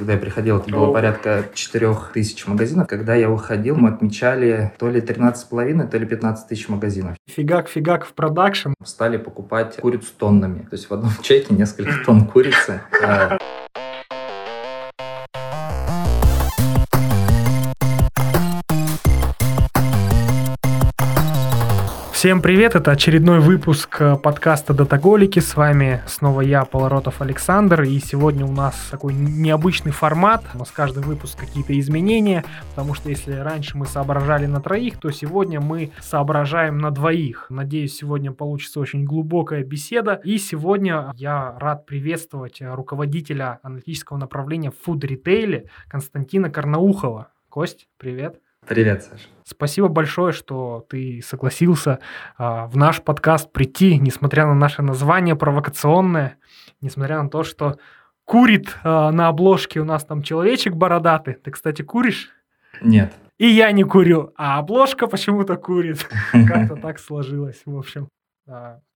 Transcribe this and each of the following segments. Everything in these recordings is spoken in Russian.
когда я приходил, это было порядка 4000 магазинов. Когда я уходил, мы отмечали то ли 13,5, то ли 15 тысяч магазинов. Фигак-фигак в продакшн. Стали покупать курицу тоннами. То есть в одном чеке несколько тонн курицы. Всем привет, это очередной выпуск э, подкаста «Датаголики». С вами снова я, Полоротов Александр, и сегодня у нас такой необычный формат. У нас каждый выпуск какие-то изменения, потому что если раньше мы соображали на троих, то сегодня мы соображаем на двоих. Надеюсь, сегодня получится очень глубокая беседа. И сегодня я рад приветствовать руководителя аналитического направления в фуд-ритейле Константина Карнаухова. Кость, привет. Привет, Саша. Спасибо большое, что ты согласился а, в наш подкаст прийти, несмотря на наше название провокационное, несмотря на то, что курит а, на обложке у нас там человечек бородатый. Ты, кстати, куришь? Нет. И я не курю, а обложка почему-то курит. Как-то так сложилось, в общем.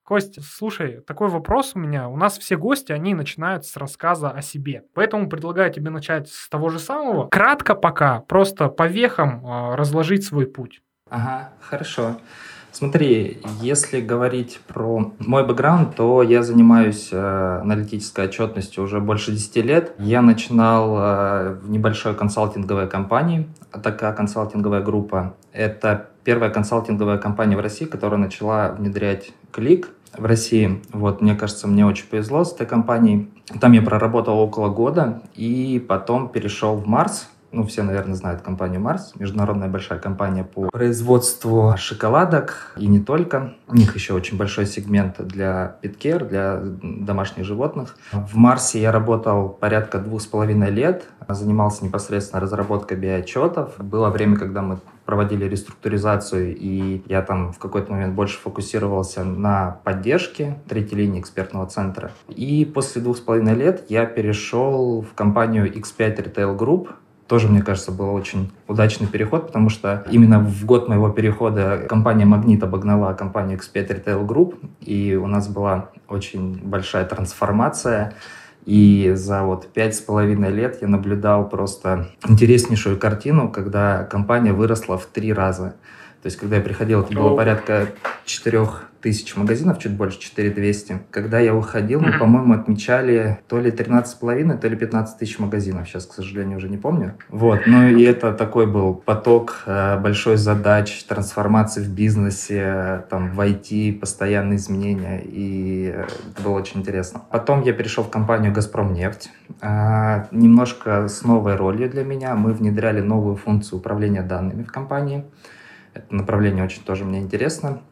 А, Кость, слушай, такой вопрос у меня. У нас все гости, они начинают с рассказа о себе. Поэтому предлагаю тебе начать с того же самого. Кратко пока, просто по вехам э, разложить свой путь. Ага, хорошо. Смотри, если говорить про мой бэкграунд, то я занимаюсь э, аналитической отчетностью уже больше 10 лет. Я начинал э, в небольшой консалтинговой компании. Такая консалтинговая группа. Это первая консалтинговая компания в России, которая начала внедрять клик в России. Вот, мне кажется, мне очень повезло с этой компанией. Там я проработал около года и потом перешел в Марс, ну, все, наверное, знают компанию Марс, международная большая компания по производству шоколадок и не только. У них еще очень большой сегмент для питкер, для домашних животных. В Марсе я работал порядка двух с половиной лет, занимался непосредственно разработкой биотчетов. Было время, когда мы проводили реструктуризацию, и я там в какой-то момент больше фокусировался на поддержке третьей линии экспертного центра. И после двух с половиной лет я перешел в компанию X5 Retail Group, тоже, мне кажется, был очень удачный переход, потому что именно в год моего перехода компания «Магнит» обогнала компанию X5 Retail Group, и у нас была очень большая трансформация. И за вот пять с половиной лет я наблюдал просто интереснейшую картину, когда компания выросла в три раза. То есть, когда я приходил, это было порядка четырех тысяч магазинов, чуть больше, 4200. Когда я уходил, мы, по-моему, отмечали то ли 13,5, то ли 15 тысяч магазинов. Сейчас, к сожалению, уже не помню. Вот, ну и это такой был поток э, большой задач, трансформации в бизнесе, там, в IT, постоянные изменения, и это было очень интересно. Потом я перешел в компанию «Газпромнефть», э, немножко с новой ролью для меня. Мы внедряли новую функцию управления данными в компании. Это направление очень тоже мне интересно.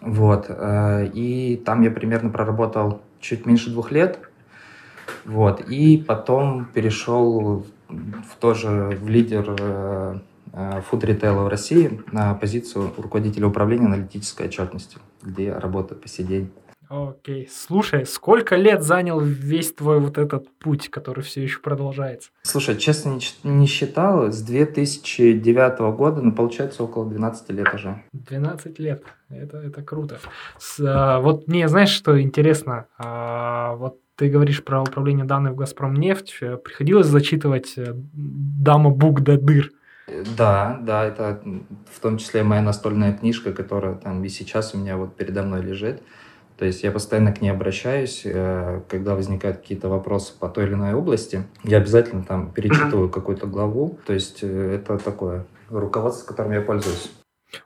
Вот. Э, и там я примерно проработал чуть меньше двух лет. Вот. И потом перешел в тоже в лидер фуд-ритейла в России на позицию руководителя управления аналитической отчетностью, где я работаю по сей день. Окей. Слушай, сколько лет занял весь твой вот этот путь, который все еще продолжается? Слушай, честно, не считал. С 2009 года, ну, получается, около 12 лет уже. 12 лет. Это, это круто. С, а, вот мне, знаешь, что интересно? А, вот ты говоришь про управление данными в «Газпромнефть». Приходилось зачитывать э, «Дама Бук до дыр». Да, да, это в том числе моя настольная книжка, которая там и сейчас у меня вот передо мной лежит. То есть я постоянно к ней обращаюсь, э, когда возникают какие-то вопросы по той или иной области. Я обязательно там перечитываю какую-то главу. То есть э, это такое руководство, которым я пользуюсь.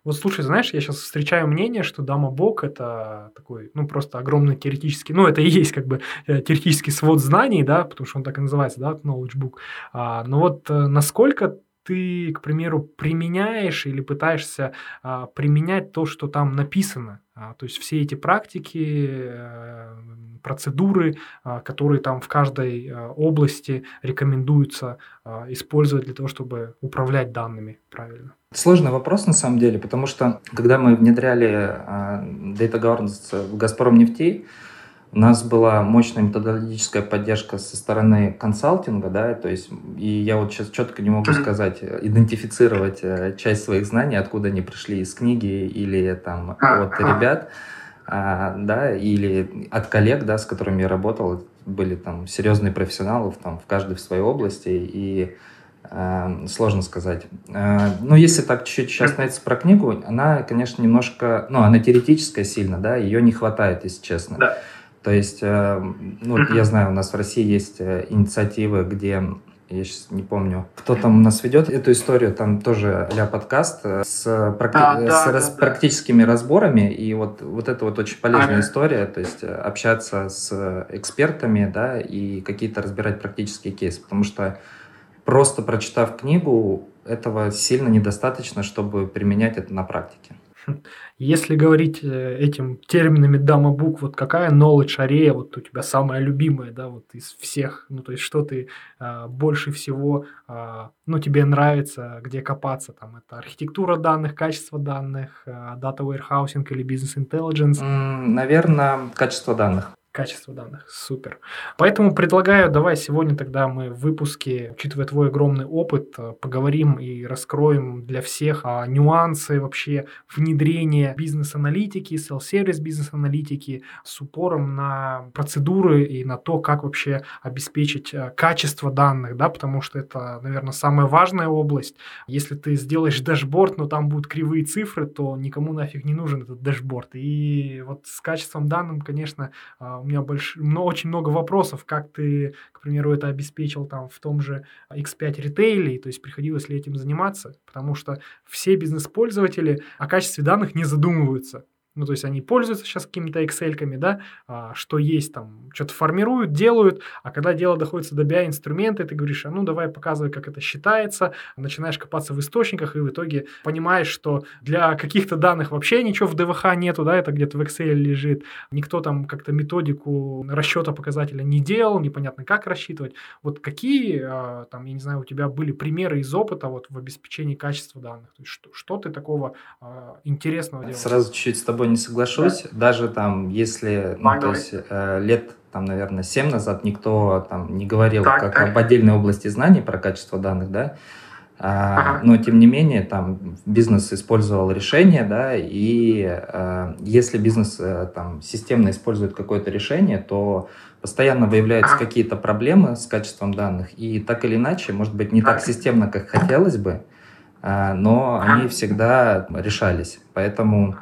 Вот слушай, знаешь, я сейчас встречаю мнение, что Дама Бог это такой, ну, просто огромный теоретический, ну, это и есть как бы э, теоретический свод знаний, да, потому что он так и называется, да, knowledge book. А, но вот насколько ты, к примеру, применяешь или пытаешься а, применять то, что там написано. А, то есть все эти практики, а, процедуры, а, которые там в каждой а, области рекомендуются а, использовать для того, чтобы управлять данными правильно. Сложный вопрос на самом деле, потому что когда мы внедряли а, Data Governance в Газпром нефтей, у нас была мощная методологическая поддержка со стороны консалтинга, да, то есть, и я вот сейчас четко не могу сказать, идентифицировать э, часть своих знаний, откуда они пришли из книги или там от ребят, а, да, или от коллег, да, с которыми я работал. были там серьезные профессионалы там, в каждой в своей области, и э, сложно сказать. Э, ну, если так чуть-чуть сейчас остановиться про книгу, она, конечно, немножко, ну, она теоретическая сильно, да, ее не хватает, если честно. Да. То есть, э, ну, я знаю, у нас в России есть э, инициативы, где я сейчас не помню, кто там у нас ведет эту историю, там тоже а подкаст э, с, практи... а, да, с да, раз... да. практическими разборами, и вот, вот это вот очень полезная ага. история, то есть общаться с экспертами, да, и какие-то разбирать практические кейсы, потому что просто прочитав книгу, этого сильно недостаточно, чтобы применять это на практике. Если говорить э, этим терминами дама букв, вот какая knowledge арея вот у тебя самая любимая, да, вот из всех, ну то есть что ты а, больше всего, а, ну тебе нравится, где копаться, там это архитектура данных, качество данных, а, data warehousing или business intelligence? Наверное, качество данных. Качество данных, супер. Поэтому предлагаю, давай сегодня тогда мы в выпуске, учитывая твой огромный опыт, э, поговорим и раскроем для всех а, нюансы вообще внедрения бизнес-аналитики, self-service бизнес-аналитики с упором на процедуры и на то, как вообще обеспечить э, качество данных, да, потому что это, наверное, самая важная область. Если ты сделаешь дашборд, но там будут кривые цифры, то никому нафиг не нужен этот дашборд. И вот с качеством данных, конечно, у меня больш... но очень много вопросов, как ты, к примеру, это обеспечил там в том же X5 ритейле, то есть приходилось ли этим заниматься, потому что все бизнес-пользователи о качестве данных не задумываются. Ну, то есть они пользуются сейчас какими-то Excel, да, а, что есть там, что-то формируют, делают, а когда дело доходит до BI-инструмента, ты говоришь, а ну давай показывай, как это считается, начинаешь копаться в источниках, и в итоге понимаешь, что для каких-то данных вообще ничего в ДВХ нету, да, это где-то в Excel лежит, никто там как-то методику расчета показателя не делал, непонятно, как рассчитывать. Вот какие, а, там, я не знаю, у тебя были примеры из опыта вот в обеспечении качества данных? То есть что, что ты такого а, интересного делал? Сразу чуть-чуть с тобой тобой не соглашусь. Да. Даже там, если, ну, то есть, э, лет, там, наверное, 7 назад никто там не говорил так, как так. об отдельной области знаний про качество данных, да, а, ага. но тем не менее там бизнес использовал решение, да, и а, если бизнес а, там системно использует какое-то решение, то постоянно выявляются ага. какие-то проблемы с качеством данных, и так или иначе, может быть, не так, так системно, как хотелось бы, а, но ага. они всегда решались, поэтому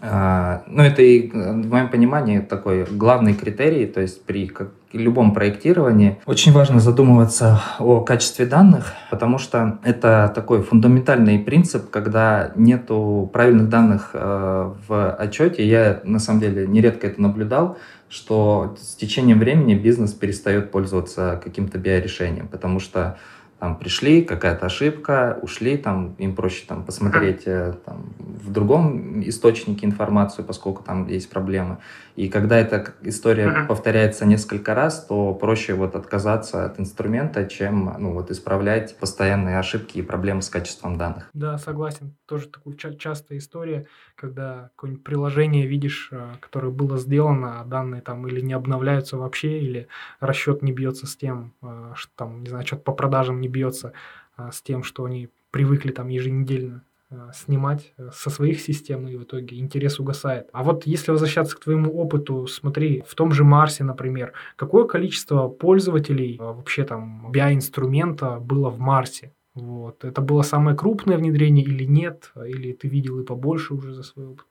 ну, это и, в моем понимании, такой главный критерий, то есть при любом проектировании очень важно задумываться о качестве данных, потому что это такой фундаментальный принцип, когда нету правильных данных э, в отчете. Я, на самом деле, нередко это наблюдал, что с течением времени бизнес перестает пользоваться каким-то BI-решением, потому что там пришли, какая-то ошибка, ушли, там им проще там посмотреть э, там, в другом источнике информацию, поскольку там есть проблемы. И когда эта история uh-huh. повторяется несколько раз, то проще вот отказаться от инструмента, чем ну, вот исправлять постоянные ошибки и проблемы с качеством данных. Да, согласен. Тоже такая ча- частая история, когда какое-нибудь приложение видишь, э, которое было сделано, а данные там или не обновляются вообще, или расчет не бьется с тем, э, что там, не знаю, что-то по продажам не бьется э, с тем, что они привыкли там еженедельно Э, снимать э, со своих систем, и в итоге интерес угасает. А вот если возвращаться к твоему опыту, смотри, в том же Марсе, например, какое количество пользователей э, вообще там BI-инструмента было в Марсе? Вот. Это было самое крупное внедрение или нет? Или ты видел и побольше уже за свой опыт?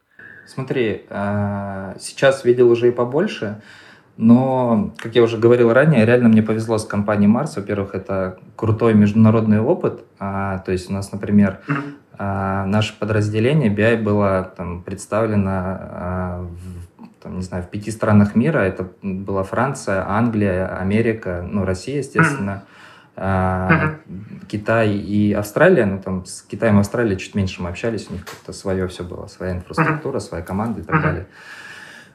Смотри, сейчас видел уже и побольше, но, как я уже говорил ранее, реально мне повезло с компанией Марс. Во-первых, это крутой международный опыт. А, то есть у нас, например, а, наше подразделение BI было там, представлено а, в, там, не знаю, в пяти странах мира. Это была Франция, Англия, Америка, ну, Россия, естественно, а, Китай и Австралия. Ну, там с Китаем и Австралией чуть меньше мы общались, у них как-то свое все было, своя инфраструктура, своя команда и так далее.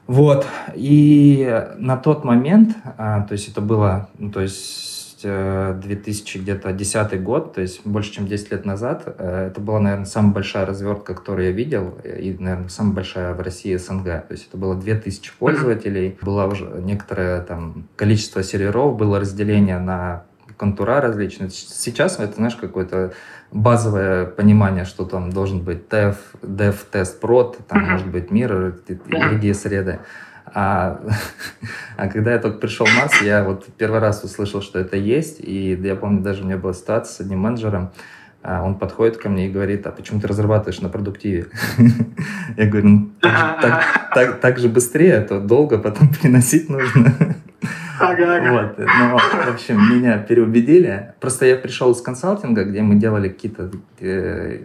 Вот. И на тот момент, то есть это было, ну, то есть 2000 где-то 10 год, то есть больше, чем 10 лет назад. Э, это была, наверное, самая большая развертка, которую я видел, и, наверное, самая большая в России СНГ. То есть это было 2000 пользователей, было уже некоторое там количество серверов, было разделение на контура различные. Сейчас это, знаешь, какое-то базовое понимание, что там должен быть TEF, DEV, тест, прод, там может быть мир и другие среды. А, а когда я только пришел в Марс, я вот первый раз услышал, что это есть, и я помню, даже у меня была ситуация с одним менеджером, а он подходит ко мне и говорит, а почему ты разрабатываешь на продуктиве? Я говорю, ну так же быстрее, а то долго потом приносить нужно. Вот, ну, в общем, меня переубедили. Просто я пришел из консалтинга, где мы делали какие-то э,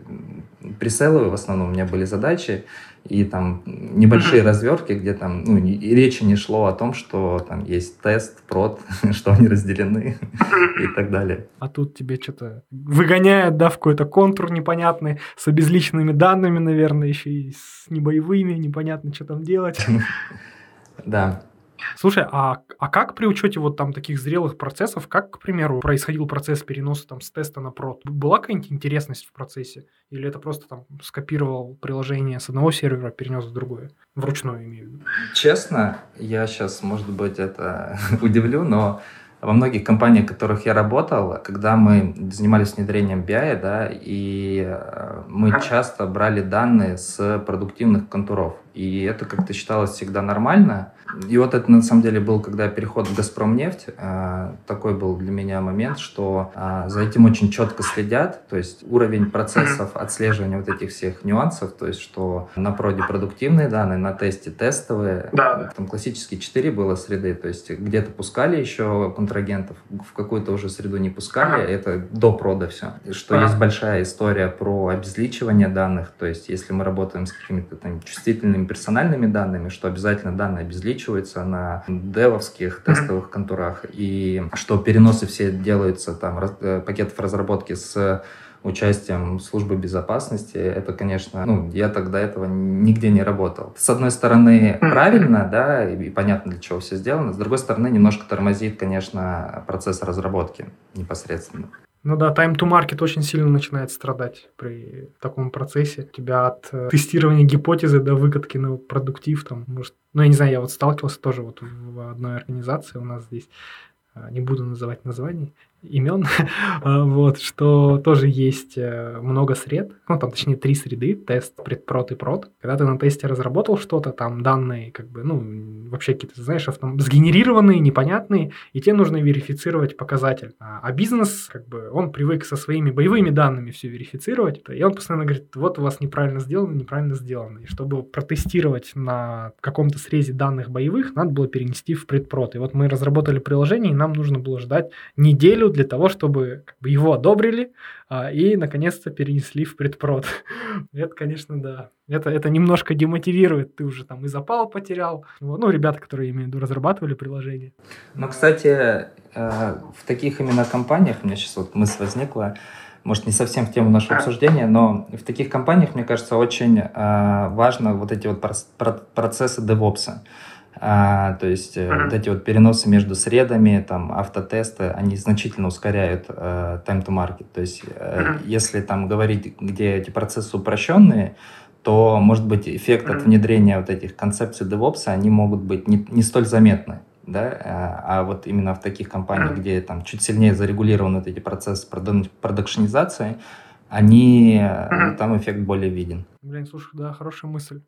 пресейловые в основном у меня были задачи, и там небольшие mm-hmm. развертки, где там ну, и речи не шло о том, что там есть тест, прод, что они разделены и так далее. А тут тебе что-то выгоняют, да, в какой-то контур непонятный, с обезличенными данными, наверное, еще и с небоевыми, непонятно, что там делать. Да. Слушай, а, а как при учете вот там таких зрелых процессов, как, к примеру, происходил процесс переноса там с теста на прод? Была какая-нибудь интересность в процессе? Или это просто там скопировал приложение с одного сервера, перенес в другое? Вручную имею в виду. Честно, я сейчас, может быть, это удивлю, но во многих компаниях, в которых я работал, когда мы занимались внедрением BI, да, и э, мы часто брали данные с продуктивных контуров. И это как-то считалось всегда нормально. И вот это на самом деле был, когда переход в «Газпромнефть», э, такой был для меня момент, что э, за этим очень четко следят, то есть уровень процессов отслеживания вот этих всех нюансов, то есть что на проде продуктивные данные, на тесте тестовые, да. там классические четыре было среды, то есть где-то пускали еще контрагентов, в какую-то уже среду не пускали, это до прода все. Что есть большая история про обезличивание данных, то есть если мы работаем с какими-то там чувствительными персональными данными, что обязательно данные обезличиваются на девовских тестовых контурах, и что переносы все делаются там э, пакетов разработки с участием службы безопасности, это, конечно, ну, я тогда этого нигде не работал. С одной стороны, правильно, да, и понятно, для чего все сделано, с другой стороны, немножко тормозит, конечно, процесс разработки непосредственно. Ну да, time to market очень сильно начинает страдать при таком процессе. У тебя от э, тестирования гипотезы до выкатки на продуктив, там, может, ну я не знаю, я вот сталкивался тоже вот в одной организации у нас здесь, э, не буду называть названий, имен, а, вот, что тоже есть э, много сред, ну, там, точнее, три среды, тест, предпрод и прод. Когда ты на тесте разработал что-то, там данные, как бы, ну, вообще какие-то, знаешь, автом... сгенерированные, непонятные, и тебе нужно верифицировать показатель. А, а бизнес, как бы, он привык со своими боевыми данными все верифицировать, и он постоянно говорит, вот у вас неправильно сделано, неправильно сделано. И чтобы протестировать на каком-то срезе данных боевых, надо было перенести в предпрод. И вот мы разработали приложение, и нам нужно было ждать неделю для того, чтобы как бы, его одобрили а, и, наконец-то, перенесли в предпрод. это, конечно, да. Это, это немножко демотивирует. Ты уже там и запал потерял. Ну, ребята, которые, имею в виду, разрабатывали приложение. Ну, кстати, э, в таких именно компаниях, у меня сейчас вот мысль возникла, может, не совсем в тему нашего обсуждения, но в таких компаниях, мне кажется, очень э, важно вот эти вот процессы DevOps. А, то есть uh-huh. вот эти вот переносы между средами, там автотесты, они значительно ускоряют э, time to market. То есть э, uh-huh. если там говорить, где эти процессы упрощенные, то, может быть, эффект uh-huh. от внедрения вот этих концепций DevOps, они могут быть не, не столь заметны. Да? А, а вот именно в таких компаниях, где там чуть сильнее зарегулированы вот эти процессы продакшенизации, они, uh-huh. там эффект более виден. Блин, слушай, да, хорошая мысль.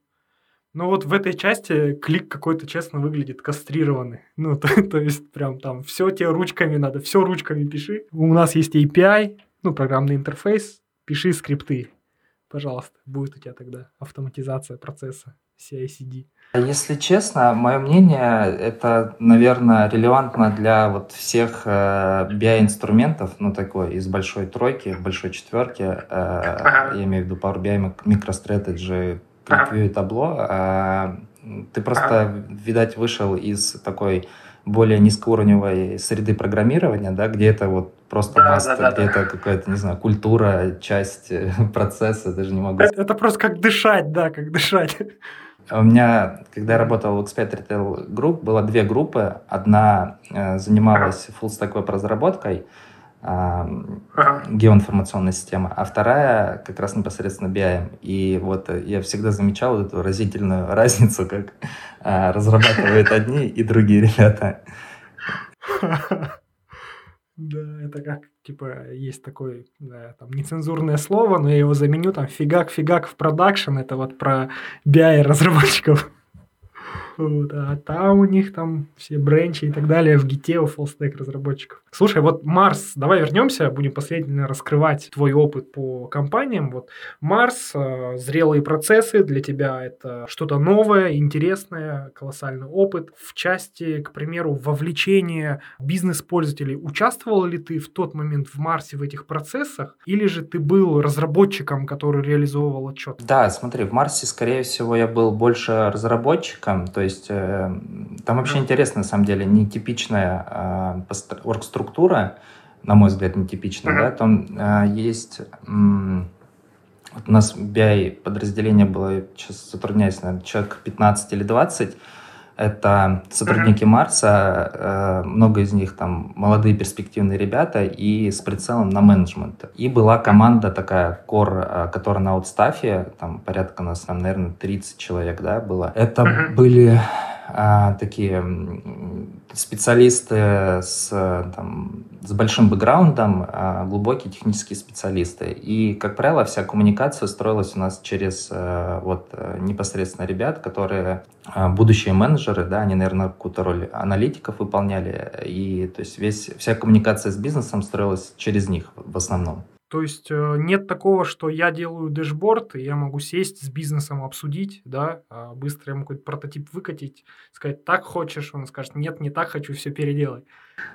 Ну вот в этой части клик какой-то, честно, выглядит кастрированный. Ну, то, то есть прям там все тебе ручками надо, все ручками пиши. У нас есть API, ну, программный интерфейс, пиши скрипты. Пожалуйста, будет у тебя тогда автоматизация процесса CI-CD. Если честно, мое мнение, это, наверное, релевантно для вот всех э, BI-инструментов, ну, такой, из большой тройки, большой четверки, э, ага. я имею в виду Power BI, MicroStrategy, И табло, а ты просто, видать, вышел из такой более низкоуровневой среды программирования, да, где это вот просто да, маска, да, да, где да. это какая-то, не знаю, культура, часть э, процесса, даже не могу... Это, это просто как дышать, да, как дышать. У меня, когда я работал в Expert Retail Group, было две группы. Одна э, занималась full-stack веб-разработкой. Геоинформационная система, а вторая как раз непосредственно BIM. И вот я всегда замечал эту разительную разницу, как а, разрабатывают одни и другие ребята. Да, это как, типа, есть такое, да, там, нецензурное слово, но я его заменю, там, фигак-фигак в production, это вот про BI разработчиков. Вот, а там у них там все бренчи и так далее в гите у full-stack разработчиков. Слушай, вот Марс, давай вернемся, будем последовательно раскрывать твой опыт по компаниям. Вот Марс, э, зрелые процессы для тебя это что-то новое, интересное, колоссальный опыт. В части, к примеру, вовлечения бизнес-пользователей, участвовал ли ты в тот момент в Марсе в этих процессах, или же ты был разработчиком, который реализовывал отчет? Да, смотри, в Марсе, скорее всего, я был больше разработчиком, то есть э, там вообще интересно, на самом деле, нетипичная э, оргструктура, на мой взгляд, нетипичная, да, там э, есть... М- вот у нас BI подразделение было, сейчас затрудняюсь, наверное, человек 15 или 20, это сотрудники Марса, э, много из них там молодые перспективные ребята и с прицелом на менеджмент. И была команда такая, кор, э, которая на аутстафе, там порядка нас, там, наверное, 30 человек, да, было. Это были такие специалисты с, там, с большим бэкграундом, а, глубокие технические специалисты. И, как правило, вся коммуникация строилась у нас через а, вот, непосредственно ребят, которые а, будущие менеджеры, да, они, наверное, какую-то роль аналитиков выполняли. И то есть весь, вся коммуникация с бизнесом строилась через них в основном. То есть э, нет такого, что я делаю дэшборд, и я могу сесть с бизнесом обсудить, да, а быстро ему какой-то прототип выкатить, сказать, так хочешь, он скажет, нет, не так хочу, все переделай.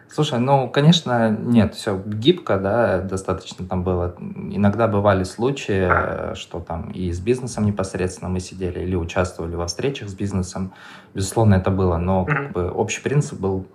Слушай, ну, конечно, нет, все гибко, да, достаточно там было. Иногда бывали случаи, что там и с бизнесом непосредственно мы сидели или участвовали во встречах с бизнесом. Безусловно, это было, но как бы общий принцип был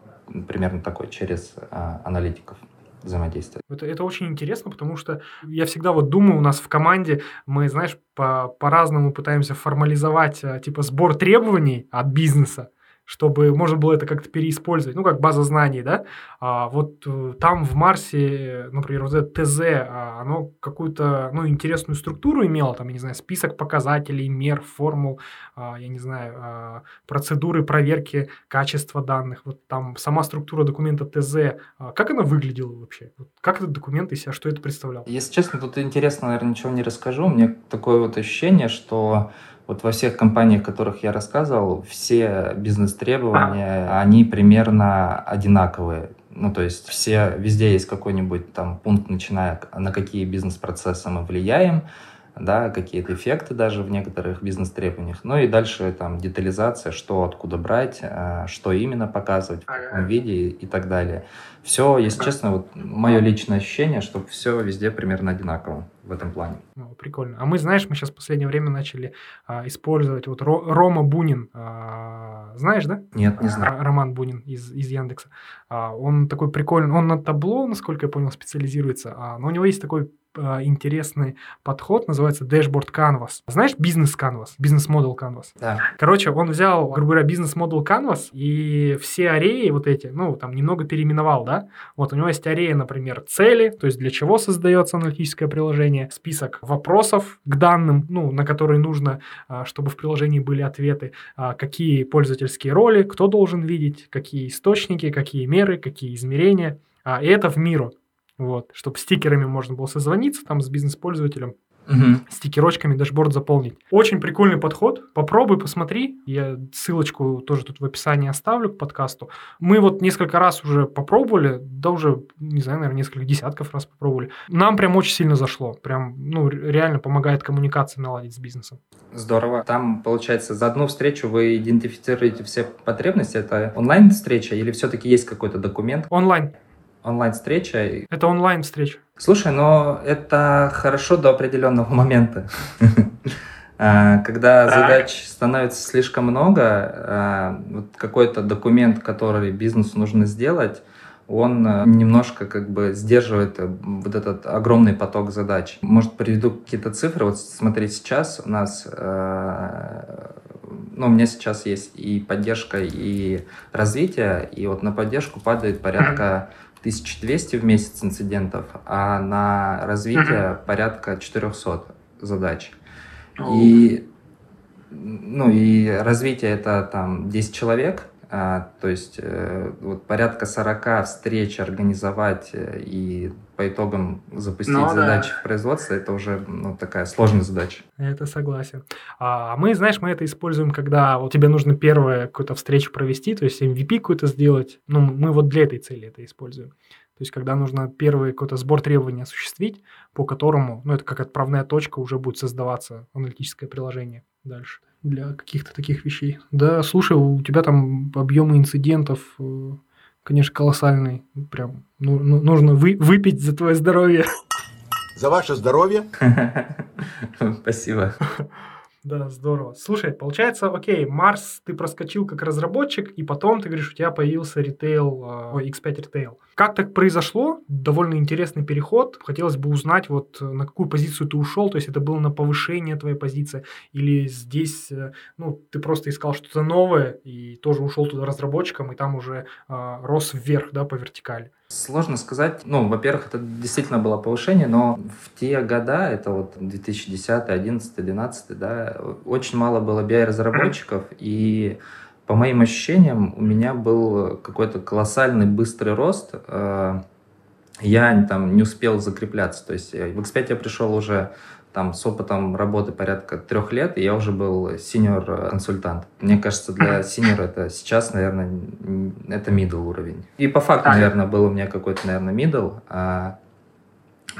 примерно такой, через а, аналитиков взаимодействовать. Это, это очень интересно, потому что я всегда вот думаю, у нас в команде мы, знаешь, по, по-разному пытаемся формализовать э, типа сбор требований от бизнеса чтобы можно было это как-то переиспользовать, ну, как база знаний, да, а вот э, там в Марсе, например, вот это ТЗ, а, оно какую-то, ну, интересную структуру имело, там, я не знаю, список показателей, мер, формул, а, я не знаю, а, процедуры проверки качества данных, вот там сама структура документа ТЗ, как она выглядела вообще? Как этот документ из себя, что это представлял? Если честно, тут интересно, наверное, ничего не расскажу, мне такое вот ощущение, что вот во всех компаниях, о которых я рассказывал, все бизнес-требования, они примерно одинаковые. Ну, то есть все, везде есть какой-нибудь там пункт, начиная, на какие бизнес-процессы мы влияем, да, какие-то эффекты даже в некоторых бизнес-требованиях. Ну и дальше там детализация, что откуда брать, э, что именно показывать, в каком виде и так далее. Все, если честно, вот мое личное ощущение, что все везде примерно одинаково в этом плане. Ну, прикольно. А мы, знаешь, мы сейчас в последнее время начали а, использовать вот Ро, Рома Бунин. А, знаешь, да? Нет, не знаю. Роман Бунин из, из Яндекса. А, он такой прикольный, он на табло, насколько я понял, специализируется, а, но у него есть такой а, интересный подход, называется Dashboard Canvas. Знаешь бизнес Canvas, бизнес-модел Canvas? Да. Короче, он взял, грубо говоря, бизнес-модел Canvas и все ареи вот эти, ну, там немного переименовал, да? Вот у него есть арея, например, цели, то есть для чего создается аналитическое приложение, список вопросов к данным, ну, на которые нужно, а, чтобы в приложении были ответы, а, какие пользовательские роли, кто должен видеть, какие источники, какие меры, какие измерения. И это в миру вот, чтобы стикерами можно было созвониться там с бизнес-пользователем, угу. стикерочками дашборд заполнить. Очень прикольный подход. Попробуй, посмотри. Я ссылочку тоже тут в описании оставлю к подкасту. Мы вот несколько раз уже попробовали, да уже, не знаю, наверное, несколько десятков раз попробовали. Нам прям очень сильно зашло. Прям, ну, реально помогает коммуникации наладить с бизнесом. Здорово. Там, получается, за одну встречу вы идентифицируете все потребности. Это онлайн-встреча или все-таки есть какой-то документ? Онлайн онлайн-встреча. Это онлайн-встреча. Слушай, но это хорошо до определенного момента. А, когда задач становится слишком много, а, вот какой-то документ, который бизнесу нужно сделать, он а, немножко как бы сдерживает э, вот этот огромный поток задач. Может, приведу какие-то цифры. Вот смотри, сейчас у нас, ну, у меня сейчас есть и поддержка, и развитие, и вот на поддержку падает порядка 1200 в месяц инцидентов, а на развитие uh-huh. порядка 400 задач. И, ну, и развитие это там 10 человек, А, то есть э, вот порядка 40 встреч организовать э, и по итогам запустить ну, задачи да. в производство, это уже ну, такая сложная задача. Это согласен. А мы, знаешь, мы это используем, когда вот тебе нужно первую какую-то встречу провести, то есть MVP какую-то сделать. Ну, мы вот для этой цели это используем. То есть, когда нужно первый какой-то сбор требований осуществить, по которому, ну, это как отправная точка, уже будет создаваться аналитическое приложение дальше для каких-то таких вещей. Да, слушай, у тебя там объемы инцидентов, э, конечно, колоссальный. Прям ну, ну, нужно вы, выпить за твое здоровье. За ваше здоровье. Спасибо. Да, здорово. Слушай, получается, окей, Марс ты проскочил как разработчик, и потом ты говоришь, у тебя появился ритейл, а, ой, X5 ритейл. Как так произошло? Довольно интересный переход. Хотелось бы узнать, вот э, на какую позицию ты ушел, то есть это было на повышение твоей позиции, или здесь, э, ну, ты просто искал что-то новое и тоже ушел туда разработчиком, и там уже э, рос вверх, да, по вертикали. Сложно сказать. Ну, во-первых, это действительно было повышение, но в те года, это вот 2010, 11, 12, да, очень мало было BI-разработчиков, и по моим ощущениям, у меня был какой-то колоссальный быстрый рост. Э, я там не успел закрепляться. То есть в X5 я пришел уже там с опытом работы порядка трех лет, и я уже был сеньор-консультант. Мне кажется, для сеньора это сейчас, наверное, это middle уровень. И по факту, наверное, был у меня какой-то, наверное, middle, а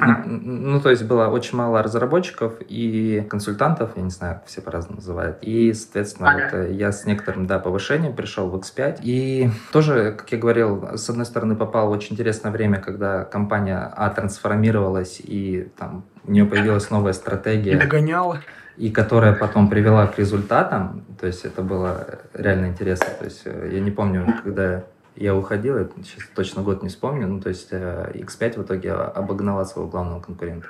ну, ну, то есть было очень мало разработчиков и консультантов, я не знаю, все по-разному называют. И, соответственно, ага. вот э, я с некоторым, да, повышением пришел в X5. И тоже, как я говорил, с одной стороны, попал в очень интересное время, когда компания А трансформировалась, и там у нее появилась новая стратегия. И догоняла и которая потом привела к результатам, то есть это было реально интересно. То есть э, я не помню, когда я уходил, я сейчас точно год не вспомню, ну, то есть э, X5 в итоге обогнала своего главного конкурента.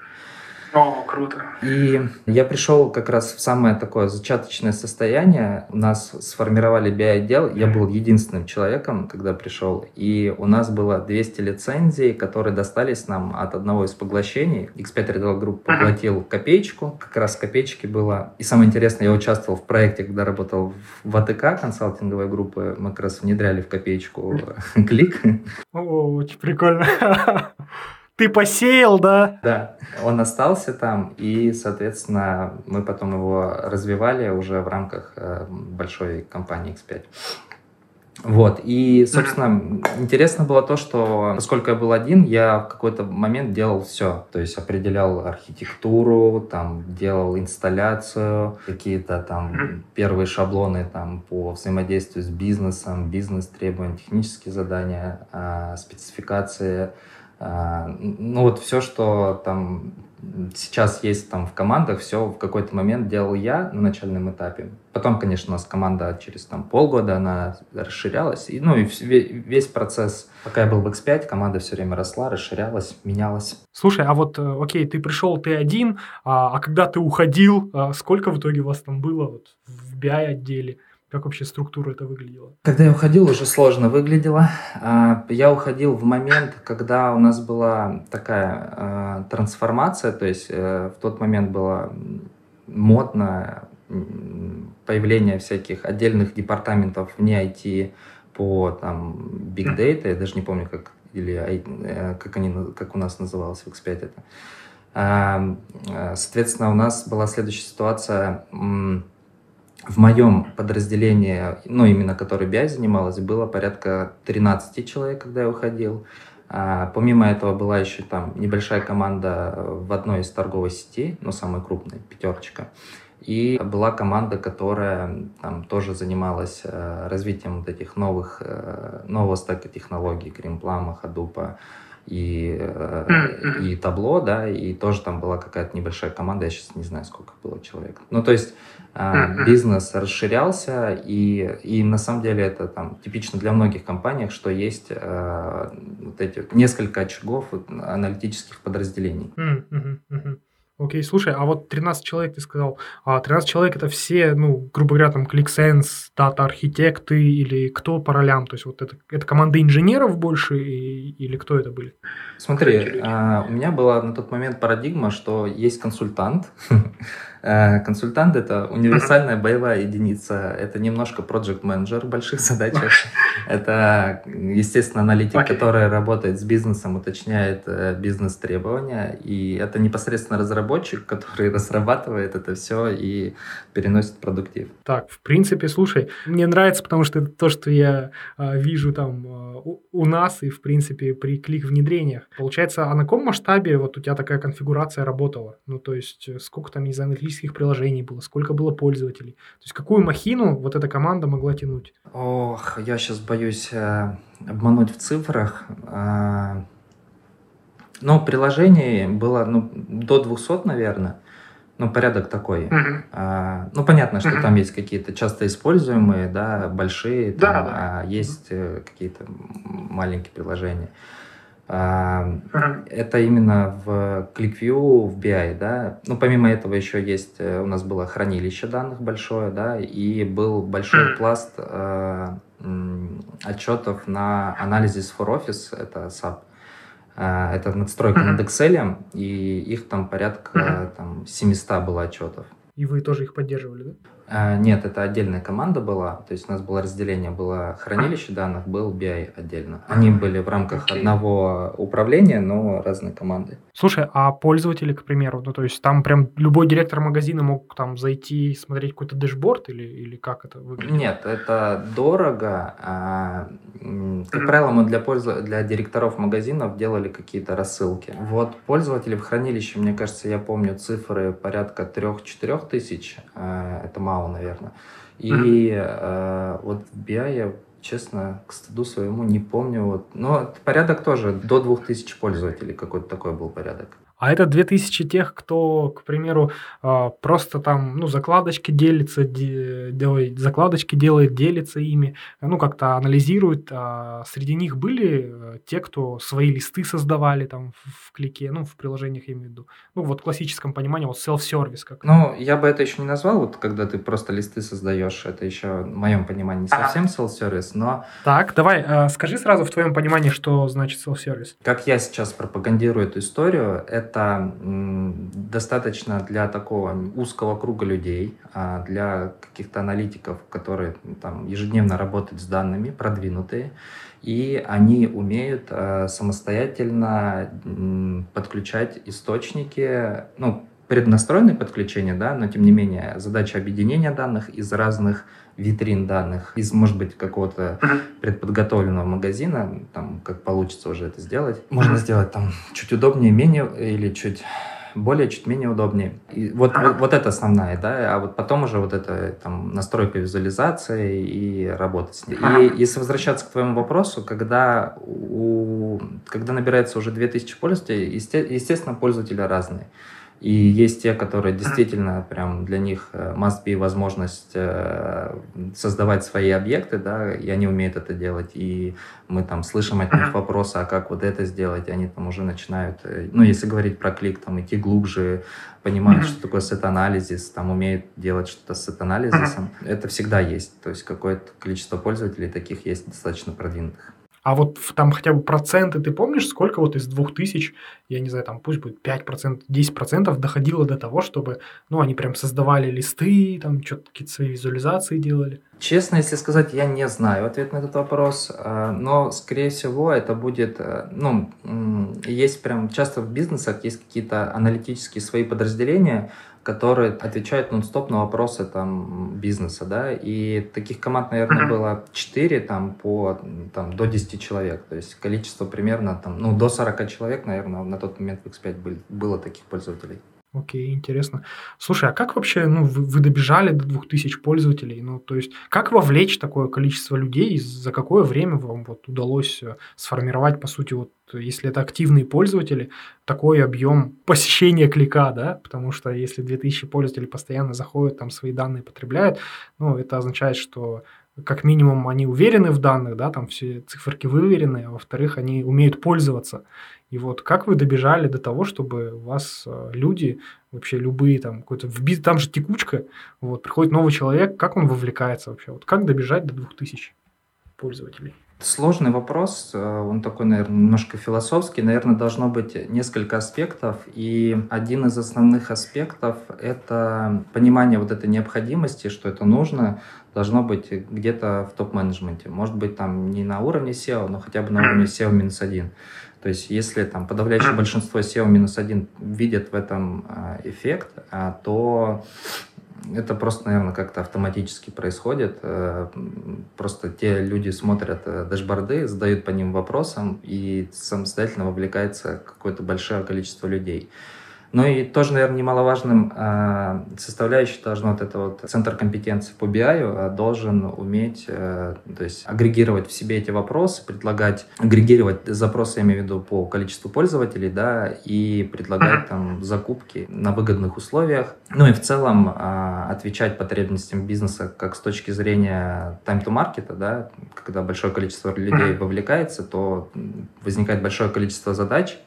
О, круто. И я пришел как раз в самое такое зачаточное состояние. У нас сформировали BI-отдел. Я был единственным человеком, когда пришел. И у нас было 200 лицензий, которые достались нам от одного из поглощений. X5 Retail Group поглотил копеечку. Как раз копеечки было. И самое интересное, я участвовал в проекте, когда работал в АТК консалтинговой группы. Мы как раз внедряли в копеечку клик. О, очень прикольно. Ты посеял, да? Да, он остался там, и, соответственно, мы потом его развивали уже в рамках э, большой компании X5. Вот, и, собственно, интересно было то, что, поскольку я был один, я в какой-то момент делал все. То есть определял архитектуру, там, делал инсталляцию, какие-то там первые шаблоны там по взаимодействию с бизнесом, бизнес-требования, технические задания, а, спецификации, ну вот все, что там сейчас есть там в командах, все в какой-то момент делал я на начальном этапе. Потом, конечно, у нас команда через там полгода, она расширялась. И, ну и весь процесс, пока я был в X5, команда все время росла, расширялась, менялась. Слушай, а вот, э, окей, ты пришел, ты один, а, а когда ты уходил, а сколько в итоге у вас там было вот, в BI-отделе? Как вообще структура это выглядела? Когда я уходил, уже сложно выглядело. А, я уходил в момент, когда у нас была такая а, трансформация, то есть э, в тот момент было модно появление всяких отдельных департаментов вне IT по там big data, я даже не помню, как или э, как они как у нас называлось в X5 это. Э, соответственно, у нас была следующая ситуация в моем подразделении, ну, именно который BI занималась, было порядка 13 человек, когда я уходил. А, помимо этого была еще там небольшая команда в одной из торговой сетей, ну, самой крупной, пятерочка. И была команда, которая там тоже занималась э, развитием вот этих новых, э, нового стека технологий, Кримплама, Хадупа и, э, и табло, да, и тоже там была какая-то небольшая команда, я сейчас не знаю, сколько было человек. Ну, то есть э, бизнес расширялся, и, и на самом деле это там типично для многих компаний, что есть э, вот эти несколько очагов аналитических подразделений. Окей, слушай, а вот 13 человек ты сказал, а 13 человек это все, ну, грубо говоря, там, ClickSense, дата-архитекты или кто по ролям? То есть вот это, это команда инженеров больше и, или кто это были? Смотри, а, у меня была на тот момент парадигма, что есть консультант, консультант это универсальная боевая единица. Это немножко project менеджер в больших задачах. Это, естественно, аналитик, okay. который работает с бизнесом, уточняет э, бизнес-требования. И это непосредственно разработчик, который разрабатывает это все и переносит продуктив. Так, в принципе, слушай, мне нравится, потому что это то, что я э, вижу там э, у, нас и, в принципе, при клик-внедрениях. Получается, а на каком масштабе вот у тебя такая конфигурация работала? Ну, то есть, э, сколько там из аналитических приложений было, сколько было пользователей? То есть, какую махину вот эта команда могла тянуть? Ох, я сейчас боюсь э, обмануть в цифрах. Э, ну, приложений было ну, до 200, наверное. Ну, порядок такой. Uh-huh. А, ну, понятно, что uh-huh. там есть какие-то часто используемые, да, большие, там, да, да. а есть uh-huh. какие-то маленькие приложения. А. Это именно в ClickView, в BI, да. Ну, помимо этого еще есть, э, у нас было хранилище данных большое, да, и был большой пласт а, отчетов на анализис for Office, это SAP. А, это надстройка над Excel, и их там порядка там, 700 было отчетов. И вы тоже их поддерживали, да? А, нет, это отдельная команда была. То есть у нас было разделение, было хранилище данных, был BI отдельно. Они были в рамках okay. одного управления, но разные команды. Слушай, а пользователи, к примеру, ну то есть там прям любой директор магазина мог там зайти и смотреть какой-то дэшборд или, или как это выглядит? Нет, это дорого. А, как правило, мы для, пользу... для директоров магазинов делали какие-то рассылки. Вот пользователи в хранилище, мне кажется, я помню цифры порядка 3-4 тысяч. А, это мало мало, наверное. И э, вот в BI я, честно, к стыду своему не помню. Вот, но порядок тоже до 2000 пользователей какой-то такой был порядок. А это 2000 тех, кто, к примеру, а, просто там, ну, закладочки делится, делает, закладочки делает, делится ими, ну, как-то анализирует. А среди них были э, те, кто свои листы создавали там в клике, ну, в приложениях, я имею в виду. Ну, вот в классическом понимании, вот self-service. Как ну, я бы это еще не назвал, вот когда ты просто листы создаешь, это еще, в моем понимании, не совсем self-service, но... Так, давай, э, скажи сразу в твоем понимании, что значит self-service. Как я сейчас пропагандирую эту историю, это это достаточно для такого узкого круга людей, а для каких-то аналитиков, которые там ежедневно работают с данными, продвинутые, и они умеют э, самостоятельно подключать источники, ну, преднастроенные подключения, да, но тем не менее задача объединения данных из разных витрин данных, из, может быть, какого-то предподготовленного магазина, там, как получится уже это сделать. Можно сделать там чуть удобнее, менее или чуть более, чуть менее удобнее. И вот, вот, вот это основная, да, а вот потом уже вот это там настройка визуализации и работа с ней. И если возвращаться к твоему вопросу, когда, у, когда набирается уже 2000 пользователей, естественно, пользователи разные. И есть те, которые действительно прям для них э, must be возможность э, создавать свои объекты, да, и они умеют это делать. И мы там слышим от них вопросы, а как вот это сделать, и они там уже начинают, э, ну, если говорить про клик, там идти глубже, понимают, что такое сет-анализис, там умеют делать что-то с сет-анализисом. Это всегда есть. То есть какое-то количество пользователей таких есть достаточно продвинутых. А вот там хотя бы проценты, ты помнишь, сколько вот из двух тысяч, я не знаю, там пусть будет 5%, 10% доходило до того, чтобы, ну, они прям создавали листы, там что-то какие-то свои визуализации делали? Честно, если сказать, я не знаю ответ на этот вопрос, а, но, скорее всего, это будет, э, ну, есть прям часто в бизнесах есть какие-то аналитические свои подразделения, которые отвечают нон-стоп на вопросы там бизнеса, да, и таких команд, наверное, было 4 там по там, до 10 человек, то есть количество примерно там, ну, до 40 человек, наверное, на тот момент в X5 были, было таких пользователей. Окей, интересно. Слушай, а как вообще, ну, вы, вы добежали до 2000 пользователей? Ну, то есть, как вовлечь такое количество людей? За какое время вам вот удалось э, сформировать, по сути, вот, если это активные пользователи, такой объем посещения клика, да? Потому что если 2000 пользователей постоянно заходят, там свои данные потребляют, ну, это означает, что как минимум они уверены в данных, да, там все циферки выверены, а во-вторых, они умеют пользоваться. И вот как вы добежали до того, чтобы у вас э, люди, вообще любые там, какой-то, там же текучка, вот, приходит новый человек, как он вовлекается вообще? Вот как добежать до 2000? пользователей? Сложный вопрос, э, он такой, наверное, немножко философский. Наверное, должно быть несколько аспектов, и один из основных аспектов — это понимание вот этой необходимости, что это нужно, должно быть где-то в топ-менеджменте. Может быть, там не на уровне SEO, но хотя бы на уровне SEO минус один. То есть, если там подавляющее большинство SEO минус один видят в этом э, эффект, а, то это просто, наверное, как-то автоматически происходит. Э, просто те люди смотрят э, дэшборды, задают по ним вопросам, и самостоятельно вовлекается какое-то большое количество людей. Ну и тоже, наверное, немаловажным э, составляющей должно вот это вот центр компетенции по BI э, должен уметь, э, то есть агрегировать в себе эти вопросы, предлагать, агрегировать запросы, я имею в виду, по количеству пользователей, да, и предлагать там закупки на выгодных условиях. Ну и в целом отвечать потребностям бизнеса как с точки зрения time-to-market, да, когда большое количество людей вовлекается, то возникает большое количество задач,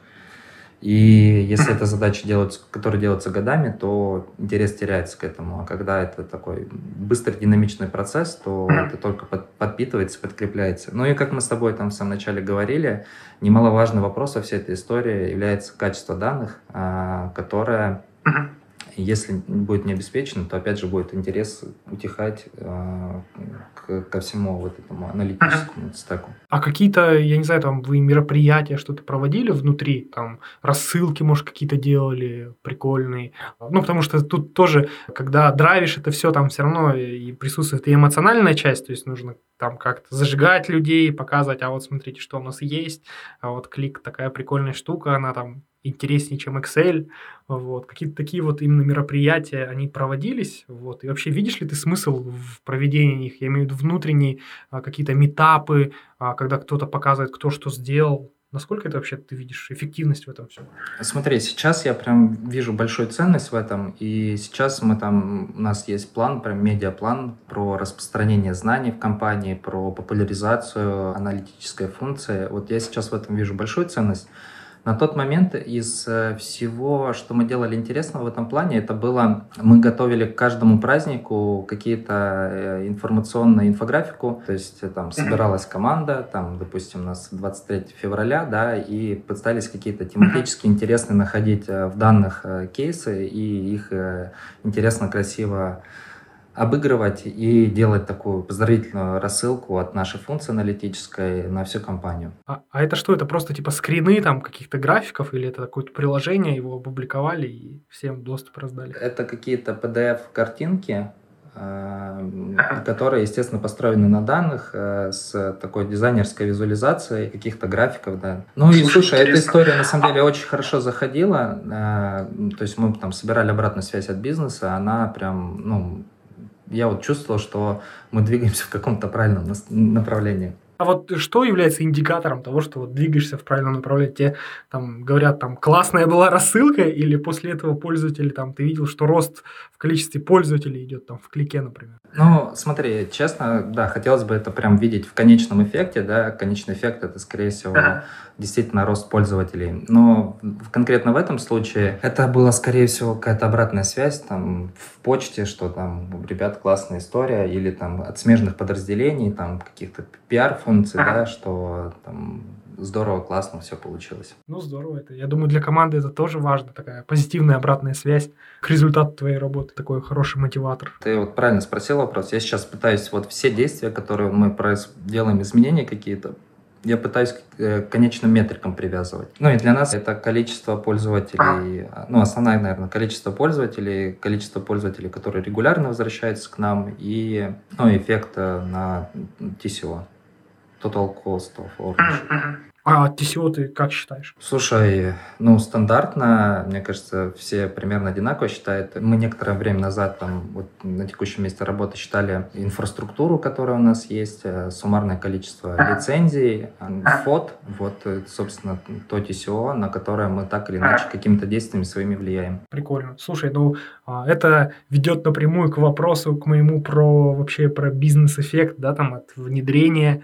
и если эта задача делается, которая делается годами, то интерес теряется к этому. А когда это такой быстрый динамичный процесс, то это только под, подпитывается, подкрепляется. Ну и как мы с тобой там в самом начале говорили, немаловажный вопрос во всей этой истории является качество данных, а, которое если будет не обеспечено, то опять же будет интерес утихать э, к, ко всему вот этому аналитическому стеку. А какие-то, я не знаю, там вы мероприятия что-то проводили внутри, там рассылки, может, какие-то делали прикольные. Ну, потому что тут тоже, когда драйвишь это все, там все равно и присутствует и эмоциональная часть, то есть нужно там как-то зажигать людей, показывать, а вот смотрите, что у нас есть, а вот клик такая прикольная штука, она там интереснее, чем Excel. Вот. Какие-то такие вот именно мероприятия, они проводились. Вот. И вообще видишь ли ты смысл в проведении их? Я имею в виду внутренние а, какие-то метапы, а, когда кто-то показывает, кто что сделал. Насколько это вообще ты видишь эффективность в этом всем? Смотри, сейчас я прям вижу большую ценность в этом, и сейчас мы там, у нас есть план, прям медиаплан про распространение знаний в компании, про популяризацию аналитической функции. Вот я сейчас в этом вижу большую ценность. На тот момент из э, всего, что мы делали интересного в этом плане, это было, мы готовили к каждому празднику какие-то э, информационную инфографику, то есть э, там собиралась команда, там, допустим, у нас 23 февраля, да, и пытались какие-то тематически интересные находить в данных кейсы и их интересно, красиво обыгрывать и делать такую поздравительную рассылку от нашей функции аналитической на всю компанию. А, а это что? Это просто типа скрины там каких-то графиков или это какое-то приложение, его опубликовали и всем доступ раздали? Это какие-то PDF-картинки, э, которые, естественно, построены на данных э, с такой дизайнерской визуализацией каких-то графиков, да. Ну и слушай, эта история на самом деле очень хорошо заходила, э, то есть мы там собирали обратную связь от бизнеса, она прям, ну, я вот чувствовал, что мы двигаемся в каком-то правильном направлении. А вот что является индикатором того, что вот двигаешься в правильном направлении? Тебе там говорят, там классная была рассылка, или после этого пользователи там ты видел, что рост в количестве пользователей идет там в клике, например? Ну, смотри, честно, да, хотелось бы это прям видеть в конечном эффекте, да, конечный эффект это, скорее всего, действительно рост пользователей. Но конкретно в этом случае это была, скорее всего, какая-то обратная связь там в почте, что там ребят классная история, или там от смежных подразделений, там каких-то пиар-функций, да, что там здорово, классно все получилось. Ну, здорово это. Я думаю, для команды это тоже важно, такая позитивная обратная связь к результату твоей работы, такой хороший мотиватор. Ты вот правильно спросил вопрос. Я сейчас пытаюсь вот все действия, которые мы делаем, изменения какие-то, я пытаюсь к конечным метрикам привязывать. Ну и для нас это количество пользователей, ну основное, наверное, количество пользователей, количество пользователей, которые регулярно возвращаются к нам и ну, эффект на TCO, Total Cost of Ownership. А TCO ты как считаешь? Слушай, ну, стандартно, мне кажется, все примерно одинаково считают. Мы некоторое время назад там вот на текущем месте работы считали инфраструктуру, которая у нас есть, э, суммарное количество лицензий, фот, вот, э, собственно, то TCO, на которое мы так или иначе какими-то действиями своими влияем. Прикольно. Слушай, ну, а, это ведет напрямую к вопросу, к моему про вообще про бизнес-эффект, да, там, от внедрения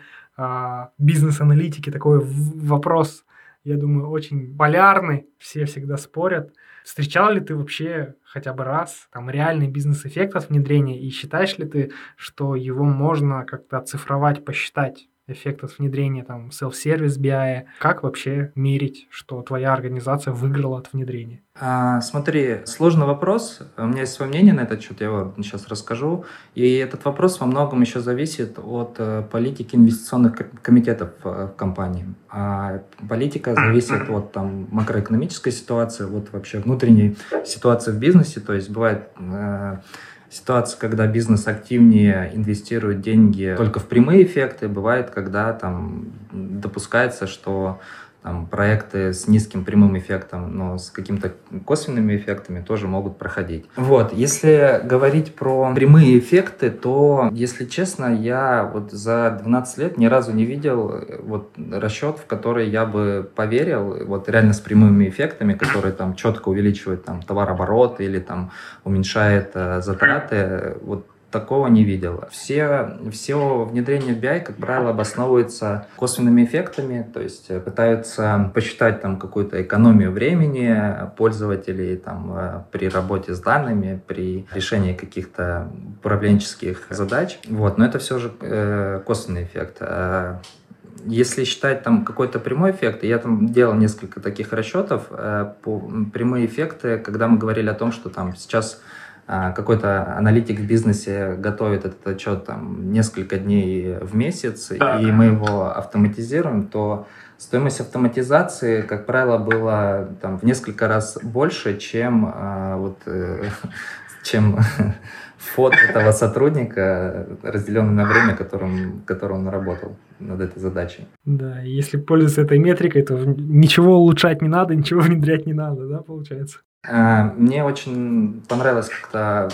бизнес-аналитики такой вопрос, я думаю, очень полярный, все всегда спорят. Встречал ли ты вообще хотя бы раз там реальный бизнес-эффект от внедрения и считаешь ли ты, что его можно как-то оцифровать, посчитать? Эффект от внедрения там self-service BI? Как вообще мерить, что твоя организация выиграла от внедрения? А, смотри, сложный вопрос. У меня есть свое мнение на этот счет, я его сейчас расскажу. И этот вопрос во многом еще зависит от э, политики инвестиционных комитетов э, в компании. А политика зависит от там, макроэкономической ситуации, вот вообще внутренней ситуации в бизнесе. То есть бывает э, ситуация, когда бизнес активнее инвестирует деньги только в прямые эффекты. Бывает, когда там допускается, что там, проекты с низким прямым эффектом, но с какими-то косвенными эффектами тоже могут проходить. Вот, если говорить про прямые эффекты, то, если честно, я вот за 12 лет ни разу не видел э, вот расчет, в который я бы поверил, вот реально с прямыми эффектами, которые там четко увеличивают там товарооборот или там уменьшает э, затраты, вот такого не видел. Все, все внедрение в BI, как правило, обосновывается косвенными эффектами, то есть э, пытаются посчитать там какую-то экономию времени пользователей там, э, при работе с данными, при решении каких-то управленческих задач. Вот. Но это все же э, косвенный эффект. А если считать там какой-то прямой эффект, я там делал несколько таких расчетов, э, по прямые эффекты, когда мы говорили о том, что там сейчас какой-то аналитик в бизнесе готовит этот отчет там несколько дней в месяц, да. и мы его автоматизируем, то стоимость автоматизации, как правило, была там в несколько раз больше, чем а, вот э, чем фот этого сотрудника, разделенный на время, которым, которое он работал над этой задачей. Да, если пользоваться этой метрикой, то ничего улучшать не надо, ничего внедрять не надо, да, получается? А, мне очень понравилось как-то,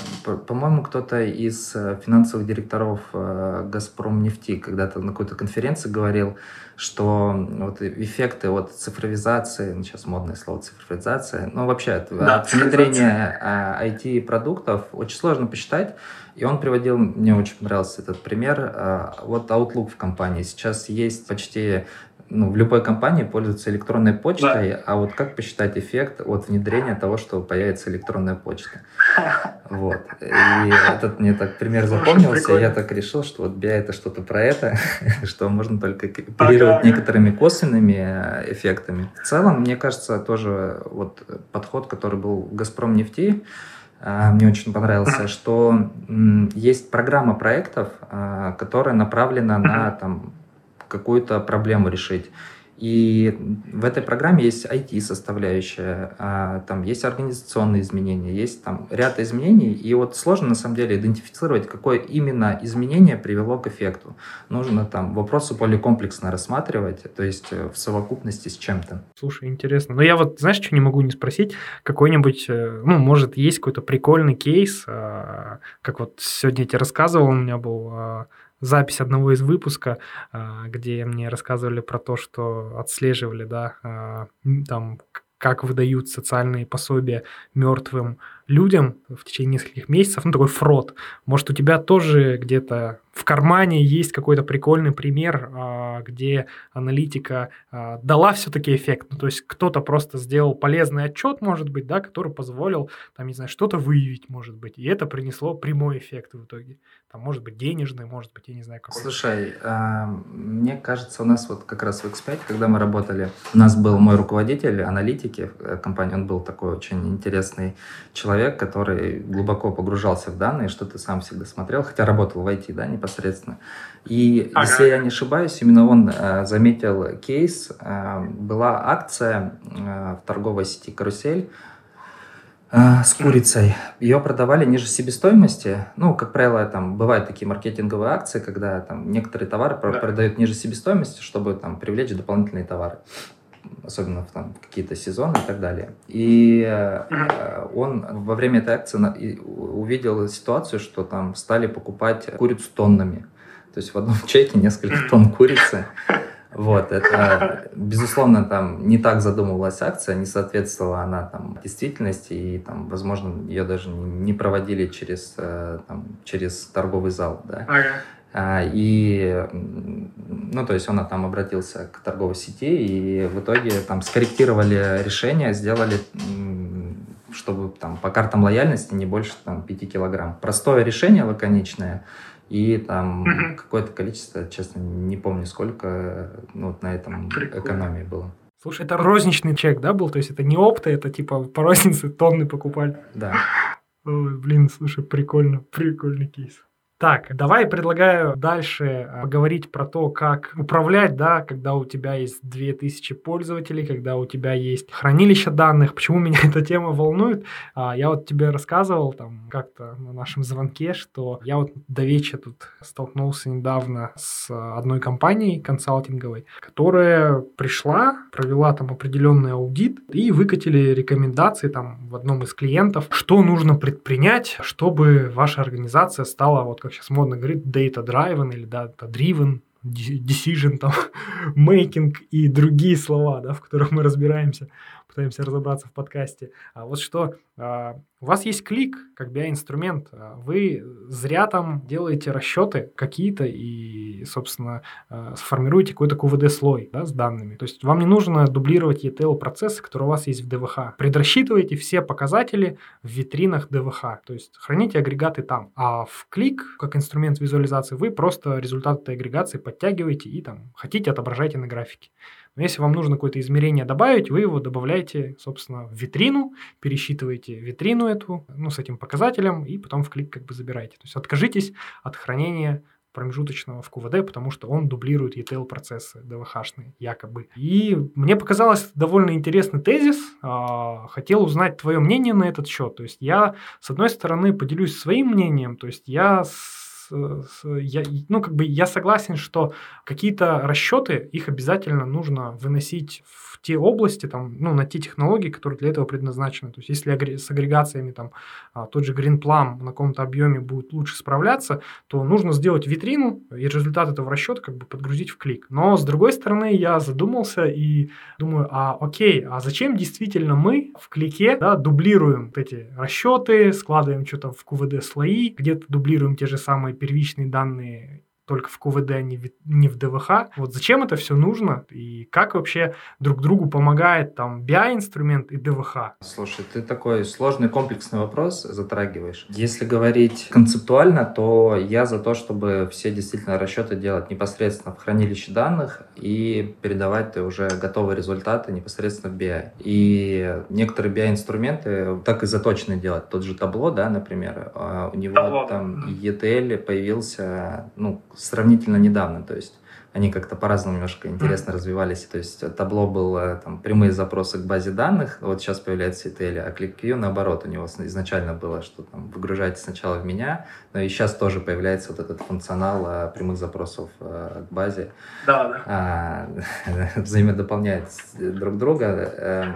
по-моему, кто-то из э, финансовых директоров э, «Газпром нефти» когда-то на какой-то конференции говорил, что вот эффекты от цифровизации, ну, сейчас модное слово цифровизация, ну вообще да, от внедрения IT-продуктов очень сложно посчитать. И он приводил, мне очень понравился этот пример, э, вот Outlook в компании. Сейчас есть почти ну, в любой компании пользуются электронной почтой, да. а вот как посчитать эффект от внедрения того, что появится электронная почта? Вот. И этот мне так пример запомнился, я так решил, что вот BI это что-то про это, что можно только оперировать некоторыми косвенными э, эффектами. В целом, мне кажется, тоже вот подход, который был в «Газпром нефти», э, мне очень понравился, что есть программа проектов, э, которая направлена на там, какую-то проблему решить. И в этой программе есть IT-составляющая, а, там есть организационные изменения, есть там ряд изменений, и вот сложно на самом деле идентифицировать, какое именно изменение привело к эффекту. Нужно там вопросы более комплексно рассматривать, то есть э, в совокупности с чем-то. Слушай, интересно. Но я вот, знаешь, что не могу не спросить? Какой-нибудь, э, ну, может, есть какой-то прикольный кейс, а, как вот сегодня я тебе рассказывал, у меня был а, запись одного из выпуска, а, где мне рассказывали про то, что отслеживали, да, а, там как выдают социальные пособия мертвым людям в течение нескольких месяцев, ну, такой фрод. Может, у тебя тоже где-то в кармане есть какой-то прикольный пример, а, где аналитика а, дала все-таки эффект. Ну, то есть кто-то просто сделал полезный отчет, может быть, да, который позволил, там, не знаю, что-то выявить, может быть, и это принесло прямой эффект в итоге. Там, может быть, денежный, может быть, я не знаю, какой. Слушай, а, мне кажется, у нас вот как раз в X5, когда мы работали, у нас был мой руководитель аналитики в компании, он был такой очень интересный человек, который глубоко погружался в данные, что-то сам всегда смотрел, хотя работал в IT, да, непосредственно. И ага. если я не ошибаюсь, именно он э, заметил кейс. Э, была акция э, в торговой сети «Карусель», э, с курицей. Ее продавали ниже себестоимости. Ну, как правило, там бывают такие маркетинговые акции, когда там некоторые товары да. продают ниже себестоимости, чтобы там привлечь дополнительные товары особенно в там, какие-то сезоны и так далее. И э, он во время этой акции увидел ситуацию, что там стали покупать курицу тоннами. То есть в одном чеке несколько тонн курицы. Вот, это, безусловно, там не так задумывалась акция, не соответствовала она там действительности, и там, возможно, ее даже не проводили через, э, там, через торговый зал, да. Ага. А, и, ну, то есть он там обратился к торговой сети, и в итоге там скорректировали решение, сделали, чтобы там по картам лояльности не больше там 5 килограмм. Простое решение, лаконичное, И там угу. какое-то количество, честно, не помню сколько, ну, вот на этом Прикольно. экономии было. Слушай, это розничный чек, да, был? То есть это не опта, это типа по рознице тонны покупали? Да. Ой, блин, слушай, прикольно, прикольный кейс. Так, давай предлагаю дальше э, поговорить про то, как управлять, да, когда у тебя есть 2000 пользователей, когда у тебя есть хранилище данных. Почему меня эта тема волнует? А, я вот тебе рассказывал там как-то на нашем звонке, что я вот до вечера тут столкнулся недавно с одной компанией консалтинговой, которая пришла, провела там определенный аудит и выкатили рекомендации там в одном из клиентов, что нужно предпринять, чтобы ваша организация стала вот как сейчас модно говорить, data-driven или data-driven, decision, там, making и другие слова, да, в которых мы разбираемся пытаемся разобраться в подкасте. А вот что, а, у вас есть клик, как BI-инструмент, а вы зря там делаете расчеты какие-то и, собственно, а, сформируете какой-то QVD-слой да, с данными. То есть вам не нужно дублировать ETL-процессы, которые у вас есть в DVH. Предрасчитывайте все показатели в витринах DVH, то есть храните агрегаты там. А в клик, как инструмент визуализации, вы просто результат этой агрегации подтягиваете и там хотите отображайте на графике. Но если вам нужно какое-то измерение добавить, вы его добавляете, собственно, в витрину, пересчитываете витрину эту, ну, с этим показателем, и потом в клик как бы забираете. То есть откажитесь от хранения промежуточного в QVD, потому что он дублирует ETL-процессы DVH-шные, якобы. И мне показалось довольно интересный тезис. А, хотел узнать твое мнение на этот счет. То есть я, с одной стороны, поделюсь своим мнением, то есть я я, ну, как бы я согласен, что какие-то расчеты, их обязательно нужно выносить в те области, там, ну, на те технологии, которые для этого предназначены. То есть, если с агрегациями там а, тот же GreenPlum на каком-то объеме будет лучше справляться, то нужно сделать витрину и результат этого расчета как бы подгрузить в клик. Но, с другой стороны, я задумался и думаю, а окей, а зачем действительно мы в клике да, дублируем вот эти расчеты, складываем что-то в QVD слои, где-то дублируем те же самые первичные данные только в КВД, а не в, не в ДВХ. Вот зачем это все нужно и как вообще друг другу помогает там BI-инструмент и ДВХ? Слушай, ты такой сложный комплексный вопрос затрагиваешь. Если говорить концептуально, то я за то, чтобы все действительно расчеты делать непосредственно в хранилище данных и передавать уже готовые результаты непосредственно в BI. И некоторые BI-инструменты так и заточены делать. Тот же табло, да, например, а у него табло. там ETL появился, ну, сравнительно недавно, то есть они как-то по-разному немножко интересно развивались. То есть табло было там прямые запросы к базе данных, вот сейчас появляется ETL, а ClickView наоборот, у него изначально было, что там выгружайте сначала в меня, но и сейчас тоже появляется вот этот функционал а, прямых запросов а, к базе. Да, да. А, взаимодополняют друг друга.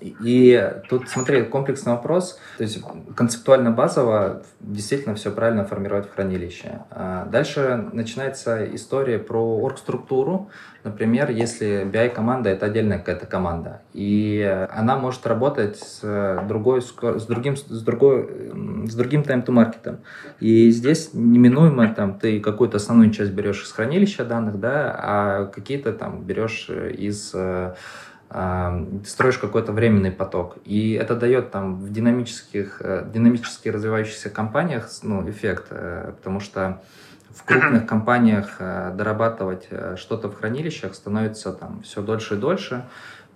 Э, и тут, смотри, комплексный вопрос. То есть концептуально базово действительно все правильно формировать в хранилище. А дальше начинается история про оргструктуру. Например, если BI-команда — это отдельная какая-то команда, и она может работать с, другой, с, другим, с, другой, с другим time-to-маркетом. И здесь неминуемо там, ты какую-то основную часть берешь из хранилища данных, да, а какие-то там берешь из строишь какой-то временный поток. И это дает там в динамических, э, динамически развивающихся компаниях ну, эффект, э, потому что в крупных компаниях э, дорабатывать что-то в хранилищах становится там все дольше и дольше,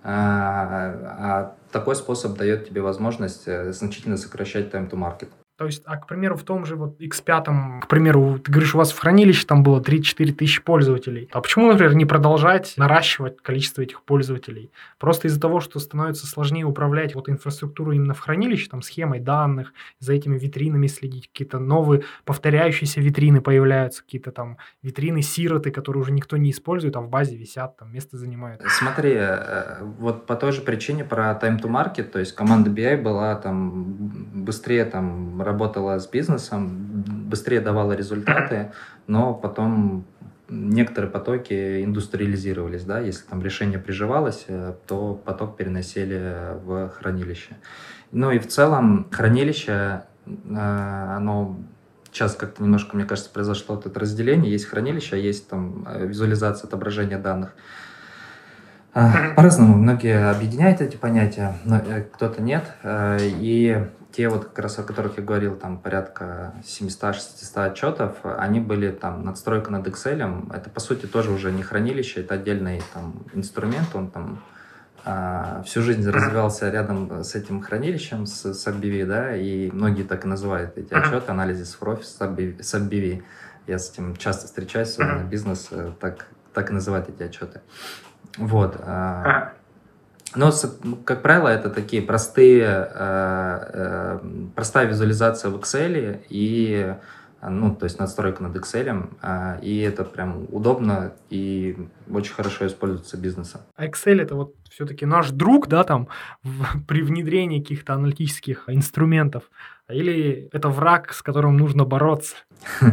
а такой способ дает тебе возможность значительно сокращать time to market. То есть, а, к примеру, в том же вот X5, к примеру, ты говоришь, у вас в хранилище там было 3-4 тысячи пользователей. А почему, например, не продолжать наращивать количество этих пользователей? Просто из-за того, что становится сложнее управлять вот инфраструктуру именно в хранилище, там, схемой данных, за этими витринами следить, какие-то новые повторяющиеся витрины появляются, какие-то там витрины-сироты, которые уже никто не использует, а в базе висят, там место занимают. Смотри, э, вот по той же причине про time to market, то есть команда BI была там быстрее там работала с бизнесом, быстрее давала результаты, но потом некоторые потоки индустриализировались, да, если там решение приживалось, э, то поток переносили в хранилище. Ну и в целом хранилище, э, оно сейчас как-то немножко, мне кажется, произошло вот это разделение. Есть хранилище, а есть там э, визуализация отображения данных. По-разному. Многие объединяют эти понятия, но кто-то нет. И те вот как раз, о которых я говорил, там порядка 700-600 отчетов, они были там надстройка над Excel. Это, по сути, тоже уже не хранилище, это отдельный там инструмент, он там а, всю жизнь развивался рядом с этим хранилищем, с, с SubBV, да, и многие так и называют эти отчеты, анализис профи, SubBV. Я с этим часто встречаюсь, особенно бизнес э, так, так и называет эти отчеты. Вот. А, но, как правило, это такие простые, э, э, простая визуализация в Excel и ну, то есть надстройка над Excel, а, и это прям удобно и очень хорошо используется бизнесом. А Excel это вот все-таки наш друг, да, там, в, при внедрении каких-то аналитических инструментов, или это враг, с которым нужно бороться?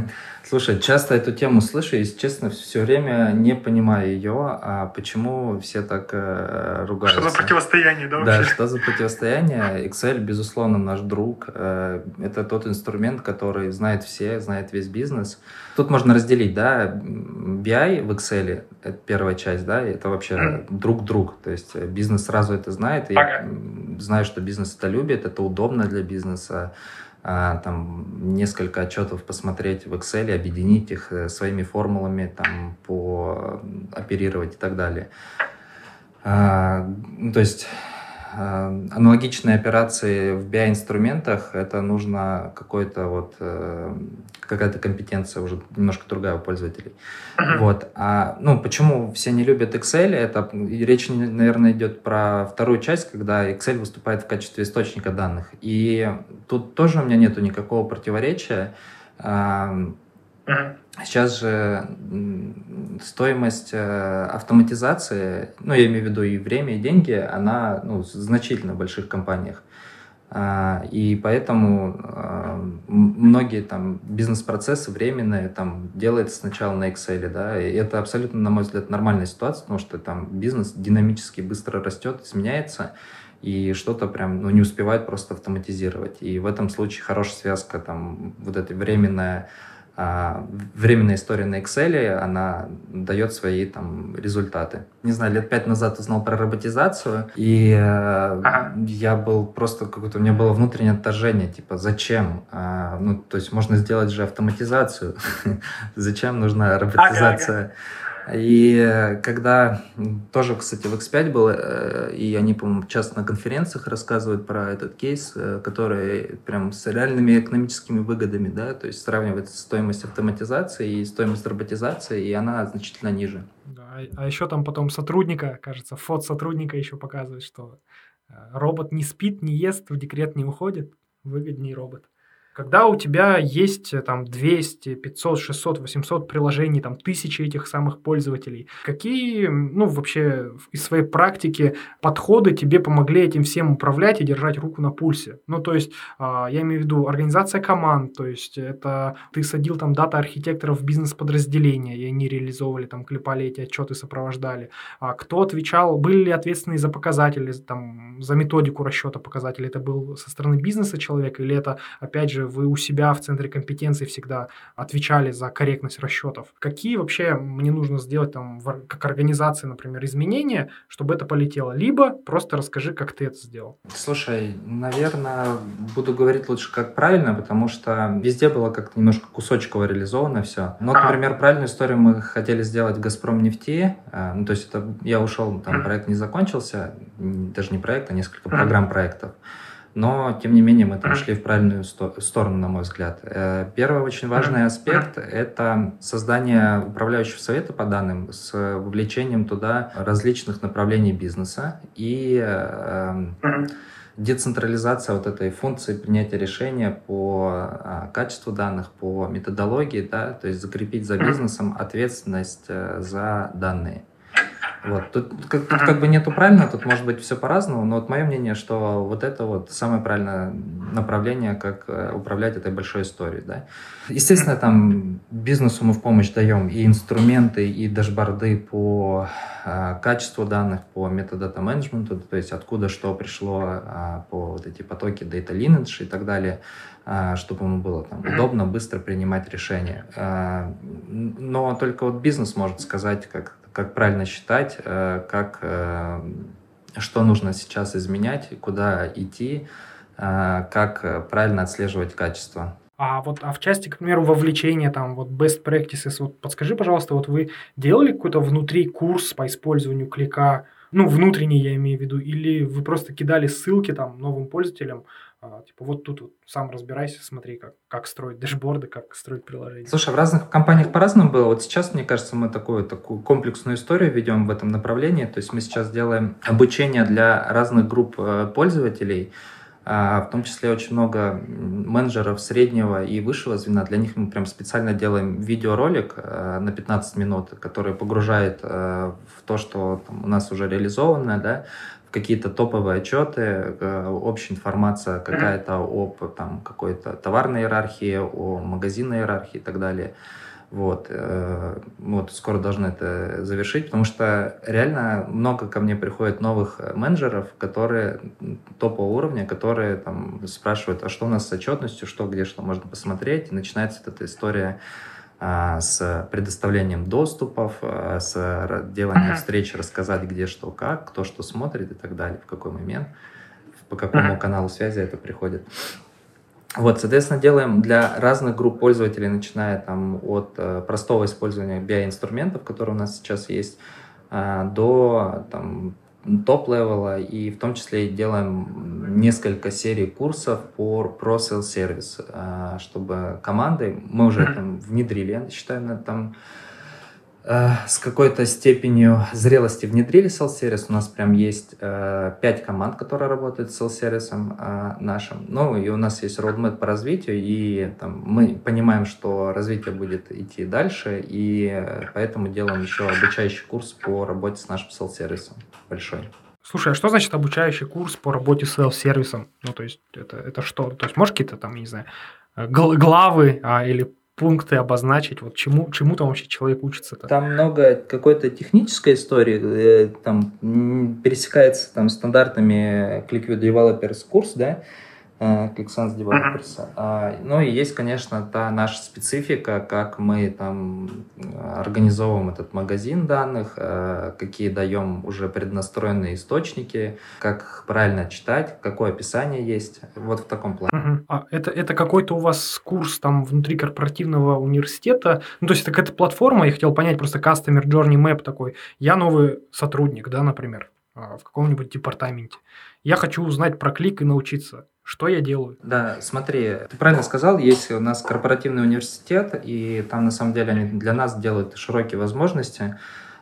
Слушай, часто эту тему слышу, и, если честно, все время не понимаю ее, а почему все так э, ругаются. Что за противостояние, да? Да, что за противостояние? Excel, безусловно, наш друг. Э, это тот инструмент, который знает все, знает весь бизнес. Тут можно разделить, да, BI в Excel, это первая часть, да, это вообще друг-друг, то есть бизнес сразу это знает, и ага. знаю, что бизнес это любит, это удобно для бизнеса, там несколько отчетов посмотреть в Excel, объединить их э, своими формулами, там по оперировать и так далее. А, ну, то есть а, аналогичные операции в BI-инструментах, это нужно какой-то вот, э, какая-то компетенция уже немножко другая у пользователей. Uh-huh. Вот. А, ну, почему все не любят Excel? Это речь, наверное, идет про вторую часть, когда Excel выступает в качестве источника данных. И тут тоже у меня нету никакого противоречия. Сейчас же стоимость э, автоматизации, ну, я имею в виду и время, и деньги, она ну, значительно в больших компаниях. А, и поэтому а, многие там бизнес-процессы временные там делается сначала на Excel, да, и это абсолютно, на мой взгляд, нормальная ситуация, потому что там бизнес динамически быстро растет, изменяется, и что-то прям ну, не успевает просто автоматизировать. И в этом случае хорошая связка, там, вот эта временная а, временная история на Excel, она дает свои там результаты. Не знаю, лет пять назад узнал про роботизацию, и э, ага. я был просто какое-то, у меня было внутреннее отторжение, типа, зачем? А, ну, то есть можно сделать же автоматизацию, зачем нужна роботизация? Ага, ага. И э, когда тоже, кстати, в X5 был, э, и они, по-моему, часто на конференциях рассказывают про этот кейс, э, который прям с реальными экономическими выгодами, да, то есть сравнивает стоимость автоматизации и стоимость роботизации, и она значительно ниже. А, а еще там потом сотрудника, кажется, фото сотрудника еще показывает, что робот не спит, не ест, в декрет не уходит, выгоднее робот. Когда у тебя есть э, там 200, 500, 600, 800 приложений, там тысячи этих самых пользователей, какие, ну, вообще из своей практики подходы тебе помогли этим всем управлять и держать руку на пульсе? Ну, то есть, а, я имею в виду организация команд, то есть это ты садил там дата-архитекторов в бизнес-подразделения, и они реализовывали, там, клепали эти отчеты, сопровождали. А кто отвечал, были ли ответственные за показатели, там, за методику расчета показателей? Это был со стороны бизнеса человек или это, опять же, вы у себя в центре компетенции всегда отвечали за корректность расчетов. Какие вообще мне нужно сделать там как организации, например, изменения, чтобы это полетело? Либо просто расскажи, как ты это сделал. Слушай, наверное, буду говорить лучше, как правильно, потому что везде было как-то немножко кусочково реализовано все. Но, ага. например, правильную историю мы хотели сделать в «Газпром нефти». А, ну, то есть это я ушел, там проект не закончился, даже не проект, а несколько программ проектов но, тем не менее, мы там шли в правильную сто- сторону, на мой взгляд. Э, первый очень важный аспект – это создание управляющего совета по данным с вовлечением туда различных направлений бизнеса и э, децентрализация вот этой функции принятия решения по а, качеству данных, по методологии, да, то есть закрепить за бизнесом ответственность э, за данные. Вот. Тут, как, тут как бы нету правильно, тут может быть все по-разному, но вот мое мнение, что вот это вот самое правильное направление, как э, управлять этой большой историей. Да? Естественно, там бизнесу мы в помощь даем и инструменты, и дашборды по э, качеству данных, по методата менеджменту, то есть откуда что пришло, э, по вот эти потоки data lineage и так далее а, чтобы ему было там, удобно, быстро принимать решения. А, но только вот бизнес может сказать, как как правильно считать, как, что нужно сейчас изменять, куда идти, как правильно отслеживать качество. А вот а в части, к примеру, вовлечения, там, вот best practices, вот подскажи, пожалуйста, вот вы делали какой-то внутри курс по использованию клика, ну, внутренний я имею в виду, или вы просто кидали ссылки там новым пользователям, типа вот тут вот сам разбирайся, смотри, как, как строить дэшборды, как строить приложения. Слушай, в разных компаниях по-разному было. Вот сейчас, мне кажется, мы такую, такую комплексную историю ведем в этом направлении. То есть мы сейчас делаем обучение для разных групп э, пользователей, а, в том числе очень много менеджеров среднего и высшего звена. Для них мы прям специально делаем видеоролик э, на 15 минут, который погружает э, в то, что там, у нас уже реализовано, да, какие-то топовые отчеты, э, общая информация какая-то об там, какой-то товарной иерархии, о магазинной иерархии и так далее. Вот, э, вот скоро должны это завершить, потому что реально много ко мне приходит новых менеджеров, которые топового уровня, которые там спрашивают, а что у нас с отчетностью, что где что можно посмотреть, и начинается эта история с предоставлением доступов, а, с деланием uh-huh. встреч, рассказать где что как, кто что смотрит и так далее, в какой момент, по какому uh-huh. каналу связи это приходит. Вот, соответственно, делаем для разных групп пользователей, начиная там от э, простого использования BI-инструментов, которые у нас сейчас есть, э, до там, top-level а, и в том числе делаем несколько серий курсов по про сервис, э, чтобы команды, мы уже там внедрили, я считаю, на там с какой-то степенью зрелости внедрили селл-сервис. У нас прям есть э, 5 команд, которые работают с селл-сервисом э, нашим. Ну и у нас есть roadmap по развитию, и там, мы понимаем, что развитие будет идти дальше, и поэтому делаем еще обучающий курс по работе с нашим селл-сервисом большой. Слушай, а что значит обучающий курс по работе с селл-сервисом? Ну, то есть, это, это что? То есть, можешь какие-то там, не знаю, главы а, или пункты обозначить, вот чему, чему там вообще человек учится -то? Там много какой-то технической истории, там пересекается там стандартными ClickView Developers курс, да, ClickSense Developers. Uh-huh. А, ну и есть, конечно, та наша специфика, как мы там организовываем этот магазин данных, э, какие даем уже преднастроенные источники, как правильно читать, какое описание есть. Вот в таком плане. Uh-huh. А это, это какой-то у вас курс там внутри корпоративного университета? Ну, то есть это какая-то платформа, я хотел понять, просто Customer Journey Map такой. Я новый сотрудник, да, например, а, в каком-нибудь департаменте. Я хочу узнать про клик и научиться. Что я делаю? Да, смотри, ты правильно сказал, есть у нас корпоративный университет, и там на самом деле они для нас делают широкие возможности.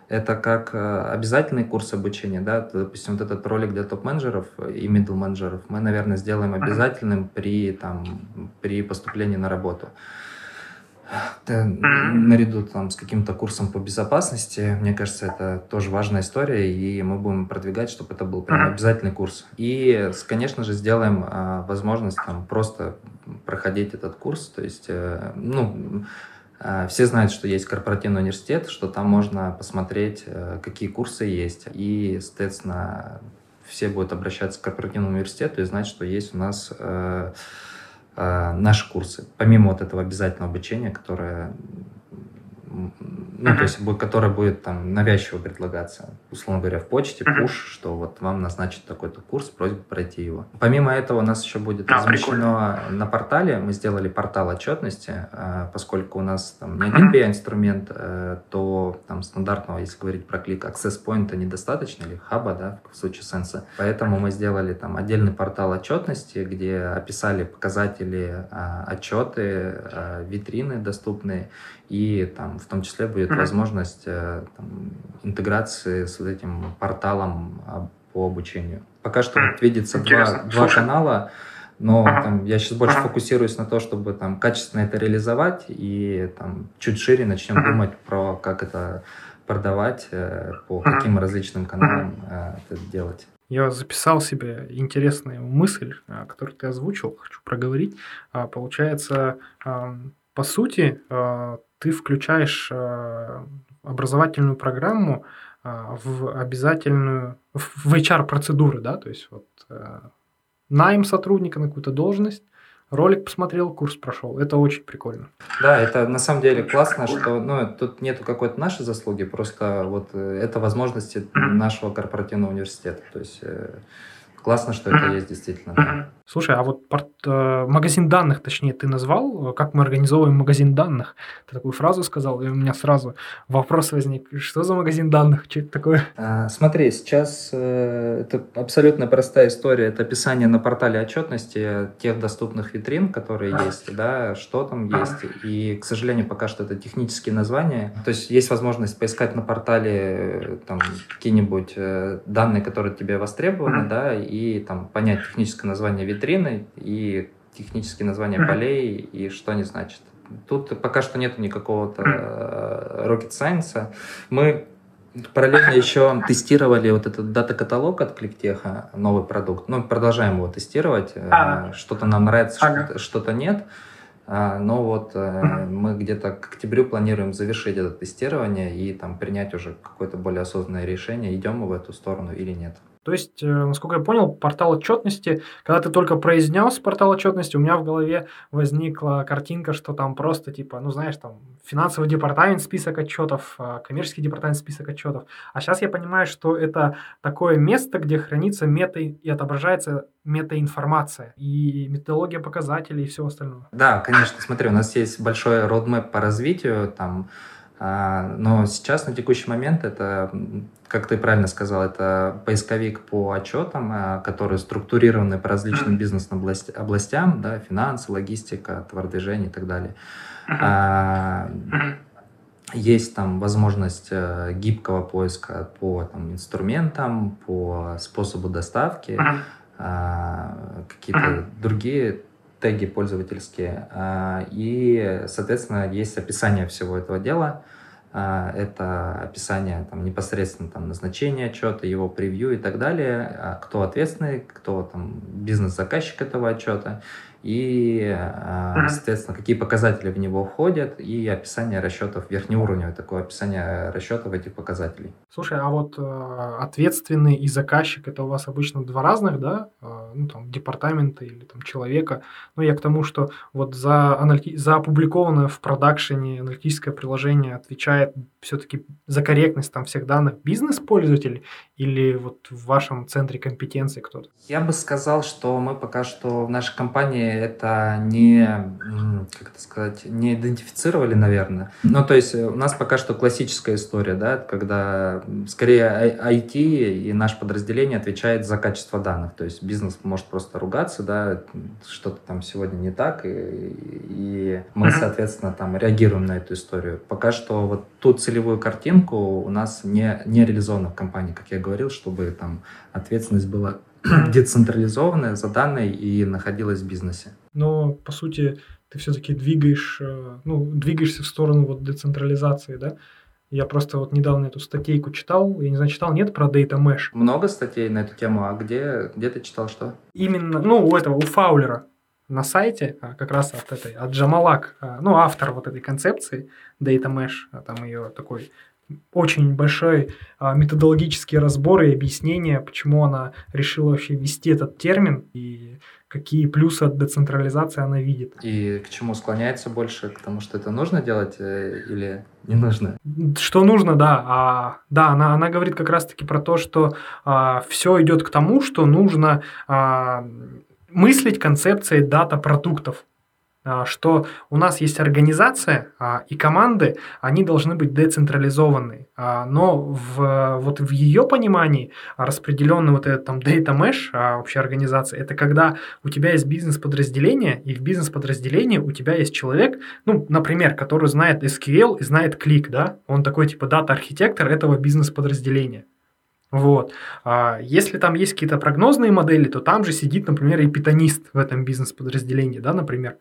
Это как э, обязательный курс обучения, да, допустим, вот этот ролик для топ-менеджеров и middle-менеджеров мы, наверное, сделаем обязательным при, там, при поступлении на работу наряду там, с каким-то курсом по безопасности, мне кажется, это тоже важная история, и мы будем продвигать, чтобы это был прям обязательный курс. И, конечно же, сделаем а, возможность там просто проходить этот курс, то есть, э, ну, а, все знают, что есть корпоративный университет, что там можно посмотреть, э, какие курсы есть, и, соответственно, все будут обращаться к корпоративному университету и знать, что есть у нас э, наши курсы, помимо вот этого обязательного обучения, которое ну, то есть, которая будет там навязчиво предлагаться, условно говоря, в почте, пуш, что вот вам назначат такой-то курс, просьба пройти его. Помимо этого у нас еще будет а, размещено прикольно. на портале, мы сделали портал отчетности, а, поскольку у нас там не один BI-инструмент, э, то там стандартного, если говорить про клик, access point недостаточно, или хаба, да, в случае сенса. Поэтому мы сделали там отдельный портал отчетности, где описали показатели, а, отчеты, витрины доступные, и там в том числе будет mm-hmm. возможность э, там, интеграции с вот этим порталом а, по обучению. Пока что mm-hmm. вот видится два, два канала, но ага. там, я сейчас больше ага. фокусируюсь на то, чтобы там качественно это реализовать и там чуть шире начнем ага. думать про как это продавать, э, по ага. каким различным каналам ага. Э, это делать. Я записал себе интересную мысль, которую ты озвучил, хочу проговорить. А, получается, по сути, ты включаешь э, образовательную программу э, в обязательную, в HR-процедуры, да, то есть вот э, найм сотрудника на какую-то должность, Ролик посмотрел, курс прошел. Это очень прикольно. Да, это на самом деле классно, что ну, тут нету какой-то нашей заслуги, просто вот это возможности нашего корпоративного университета. То есть классно, что это есть действительно. Да. Слушай, а вот порт, э, магазин данных, точнее, ты назвал, как мы организовываем магазин данных? Ты такую фразу сказал, и у меня сразу вопрос возник. Что за магазин данных? Что это такое? А, смотри, сейчас э, это абсолютно простая история. Это описание на портале отчетности тех доступных витрин, которые есть, да, что там есть. И, к сожалению, пока что это технические названия. То есть есть возможность поискать на портале э, там какие-нибудь э, данные, которые тебе востребованы, да, и там понять техническое название витрины и технические названия полей и что они значат. Тут пока что нет никакого-то э, rocket science. Мы параллельно еще тестировали вот этот дата-каталог от Кликтеха, новый продукт. Ну, продолжаем его тестировать. А. Что-то нам нравится, ага. что-то нет. А, но вот э, мы где-то к октябрю планируем завершить это тестирование и там принять уже какое-то более осознанное решение, идем мы в эту сторону или нет. То есть, э, насколько я понял, портал отчетности, когда ты только произнес портал отчетности, у меня в голове возникла картинка, что там просто типа, ну знаешь, там финансовый департамент список отчетов, а, коммерческий департамент список отчетов. А сейчас я понимаю, что это такое место, где хранится мета и отображается метаинформация и методология показателей и все остальное. Да, конечно, смотри, у нас есть большой родмэп по развитию, там но сейчас, на текущий момент, это, как ты правильно сказал, это поисковик по отчетам, а, которые структурированы по различным бизнес-областям, да, финансы, логистика, товардвижение и так далее. А, есть там возможность э, гибкого поиска по там, инструментам, по способу доставки, какие-то другие теги пользовательские. И, соответственно, есть описание всего этого дела. А, это описание там, непосредственно там, назначения отчета, его превью и так далее, а кто ответственный, кто там бизнес-заказчик этого отчета и, mm-hmm. соответственно, какие показатели в него входят, и описание расчетов, верхнеуровневое такое описание расчетов этих показателей. Слушай, а вот э, ответственный и заказчик это у вас обычно два разных, да? Э, ну, там, департамента или там человека. Но я к тому, что вот за, аналити... за опубликованное в продакшене аналитическое приложение отвечает все-таки за корректность там всех данных бизнес-пользователь или вот в вашем центре компетенции кто-то? Я бы сказал, что мы пока что в нашей компании это не, как это сказать, не идентифицировали, наверное. Ну, то есть у нас пока что классическая история, да, когда скорее IT и наше подразделение отвечает за качество данных. То есть бизнес может просто ругаться, да, что-то там сегодня не так, и, и мы, соответственно, там реагируем на эту историю. Пока что вот ту целевую картинку у нас не, не реализована в компании, как я говорил, чтобы там ответственность была децентрализованная, заданная и находилась в бизнесе. Но, по сути, ты все-таки двигаешь, э, ну, двигаешься в сторону вот децентрализации, да? Я просто вот недавно эту статейку читал, я не знаю, читал, нет, про Data Mesh. Много статей на эту тему, а где, где ты читал что? Именно, ну, у этого, у Фаулера на сайте, а, как раз от этой, от Джамалак, а, ну, автор вот этой концепции Data Mesh, а, там ее такой очень большой методологический разбор и объяснение, почему она решила вообще ввести этот термин и какие плюсы от децентрализации она видит. И к чему склоняется больше? К тому, что это нужно делать э, или не нужно? Что нужно, да. А, да, она, она говорит как раз-таки про то, что а, все идет к тому, что нужно а, мыслить концепцией дата продуктов. А, что у нас есть организация а, и команды, они должны быть децентрализованы. А, но в, вот в ее понимании распределенный вот этот там data mesh общей организации, это когда у тебя есть бизнес-подразделение, и в бизнес-подразделении у тебя есть человек, ну, например, который знает SQL и знает Click, да, он такой типа дата-архитектор этого бизнес-подразделения. Вот. А если там есть какие-то прогнозные модели, то там же сидит, например, и питонист в этом бизнес-подразделении, да, например.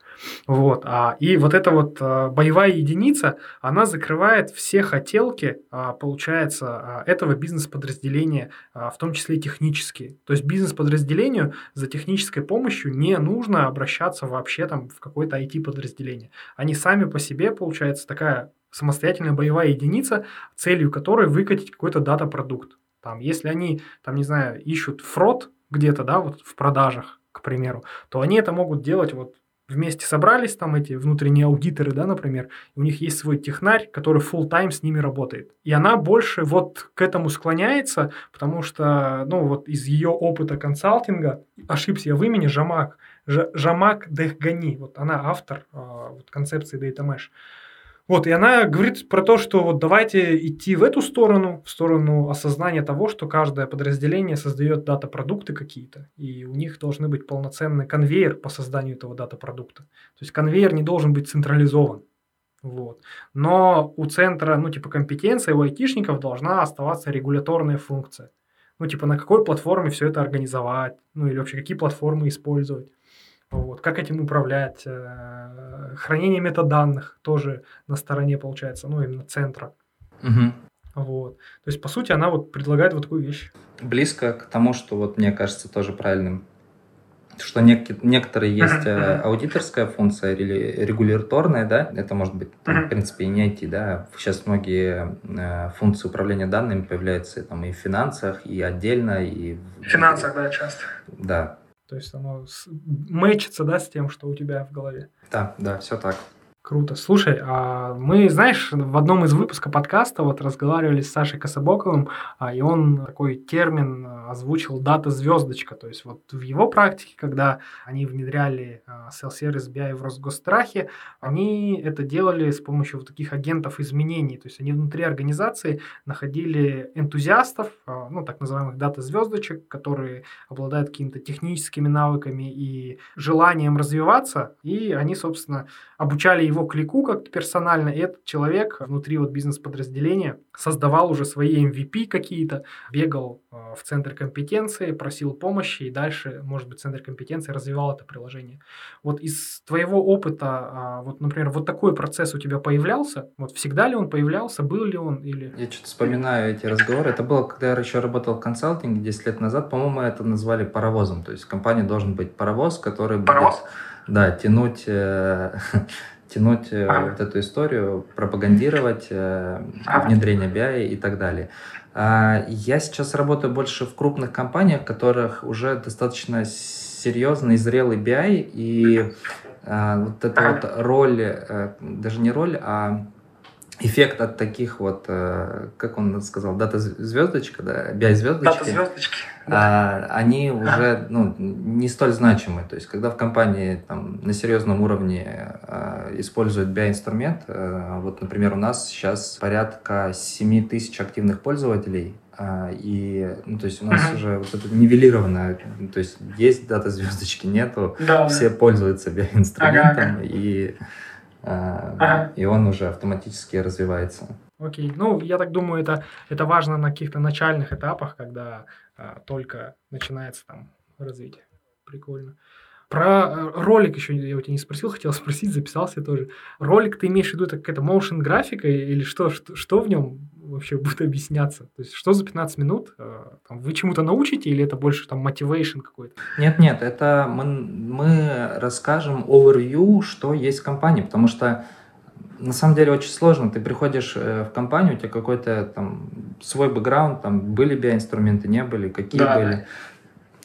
Вот. А, и вот эта вот а, боевая единица, она закрывает все хотелки, а, получается, а, этого бизнес-подразделения, а, в том числе технические. То есть бизнес-подразделению за технической помощью не нужно обращаться вообще там в какое-то IT-подразделение. Они сами по себе, получается, такая самостоятельная боевая единица, целью которой выкатить какой-то дата-продукт. Там, если они, там, не знаю, ищут фрод где-то, да, вот в продажах, к примеру, то они это могут делать вот вместе собрались, там эти внутренние аудиторы, да, например, у них есть свой технарь, который full time с ними работает. И она больше вот к этому склоняется, потому что, ну, вот из ее опыта консалтинга, ошибся я в имени, Жамак, Ж, Жамак Дехгани, вот она автор э, вот, концепции Data Mesh. Вот, и она говорит про то, что вот давайте идти в эту сторону, в сторону осознания того, что каждое подразделение создает дата-продукты какие-то, и у них должны быть полноценный конвейер по созданию этого дата-продукта. То есть конвейер не должен быть централизован. Вот. Но у центра, ну, типа, компетенции у айтишников должна оставаться регуляторная функция. Ну, типа, на какой платформе все это организовать, ну, или вообще какие платформы использовать. Вот. Как этим управлять? Э, хранение метаданных тоже на стороне получается, ну, именно центра. Угу. Вот. То есть, по сути, она вот предлагает вот такую вещь. Близко к тому, что вот мне кажется тоже правильным, что нек- некоторые есть uh-huh. аудиторская функция или регуляторная, да, это может быть, там, в принципе, и не IT, да. Сейчас многие э, функции управления данными появляются там и в финансах, и отдельно, и... В финансах, да, часто. Да, то есть оно мэчится, да, с тем, что у тебя в голове. Да, да, все так. Круто. Слушай, а мы, знаешь, в одном из выпусков подкаста вот разговаривали с Сашей Кособоковым, а, и он такой термин а, озвучил дата звездочка. То есть вот в его практике, когда они внедряли Self-Service BI в Росгосстрахе, они это делали с помощью вот таких агентов изменений. То есть они внутри организации находили энтузиастов, ну, так называемых дата звездочек, которые обладают какими-то техническими навыками и желанием развиваться, и они, собственно, обучали его клику как персонально, и этот человек внутри вот бизнес-подразделения создавал уже свои MVP какие-то, бегал э, в центр компетенции, просил помощи, и дальше, может быть, центр компетенции развивал это приложение. Вот из твоего опыта, а, вот, например, вот такой процесс у тебя появлялся? Вот всегда ли он появлялся, был ли он или... Я что-то вспоминаю эти разговоры. Это было, когда я еще работал в консалтинге 10 лет назад. По-моему, это назвали паровозом. То есть в компании должен быть паровоз, который паровоз? будет да, тянуть, э, тянуть э, а. вот эту историю, пропагандировать э, а. внедрение BI и так далее. А, я сейчас работаю больше в крупных компаниях, в которых уже достаточно серьезный, зрелый BI, и а, вот эта вот роль, э, даже не роль, а эффект от таких вот, э, как он сказал, дата звездочка, да, BI звездочки. Дата звездочки. Да. Они уже ну, не столь значимы. То есть, когда в компании там, на серьезном уровне э, используют BI-инструмент, э, вот, например, у нас сейчас порядка 7 тысяч активных пользователей, э, и, ну, то есть у нас uh-huh. уже вот это нивелировано, то есть есть дата звездочки, нету, да, все пользуются BI-инструментом, ага. и а, ага. и он уже автоматически развивается. Окей. Ну, я так думаю, это, это важно на каких-то начальных этапах, когда а, только начинается там развитие. Прикольно. Про э, ролик еще я у тебя не спросил, хотел спросить, записался тоже. Ролик ты имеешь в виду, это какая-то motion графика или что, что, что в нем вообще будет объясняться? То есть что за 15 минут? Э, там, вы чему-то научите или это больше там motivation какой-то? Нет-нет, это мы, мы расскажем overview, что есть в компании, потому что на самом деле очень сложно. Ты приходишь э, в компанию, у тебя какой-то там свой бэкграунд, там были биоинструменты, не были, какие да, были. Да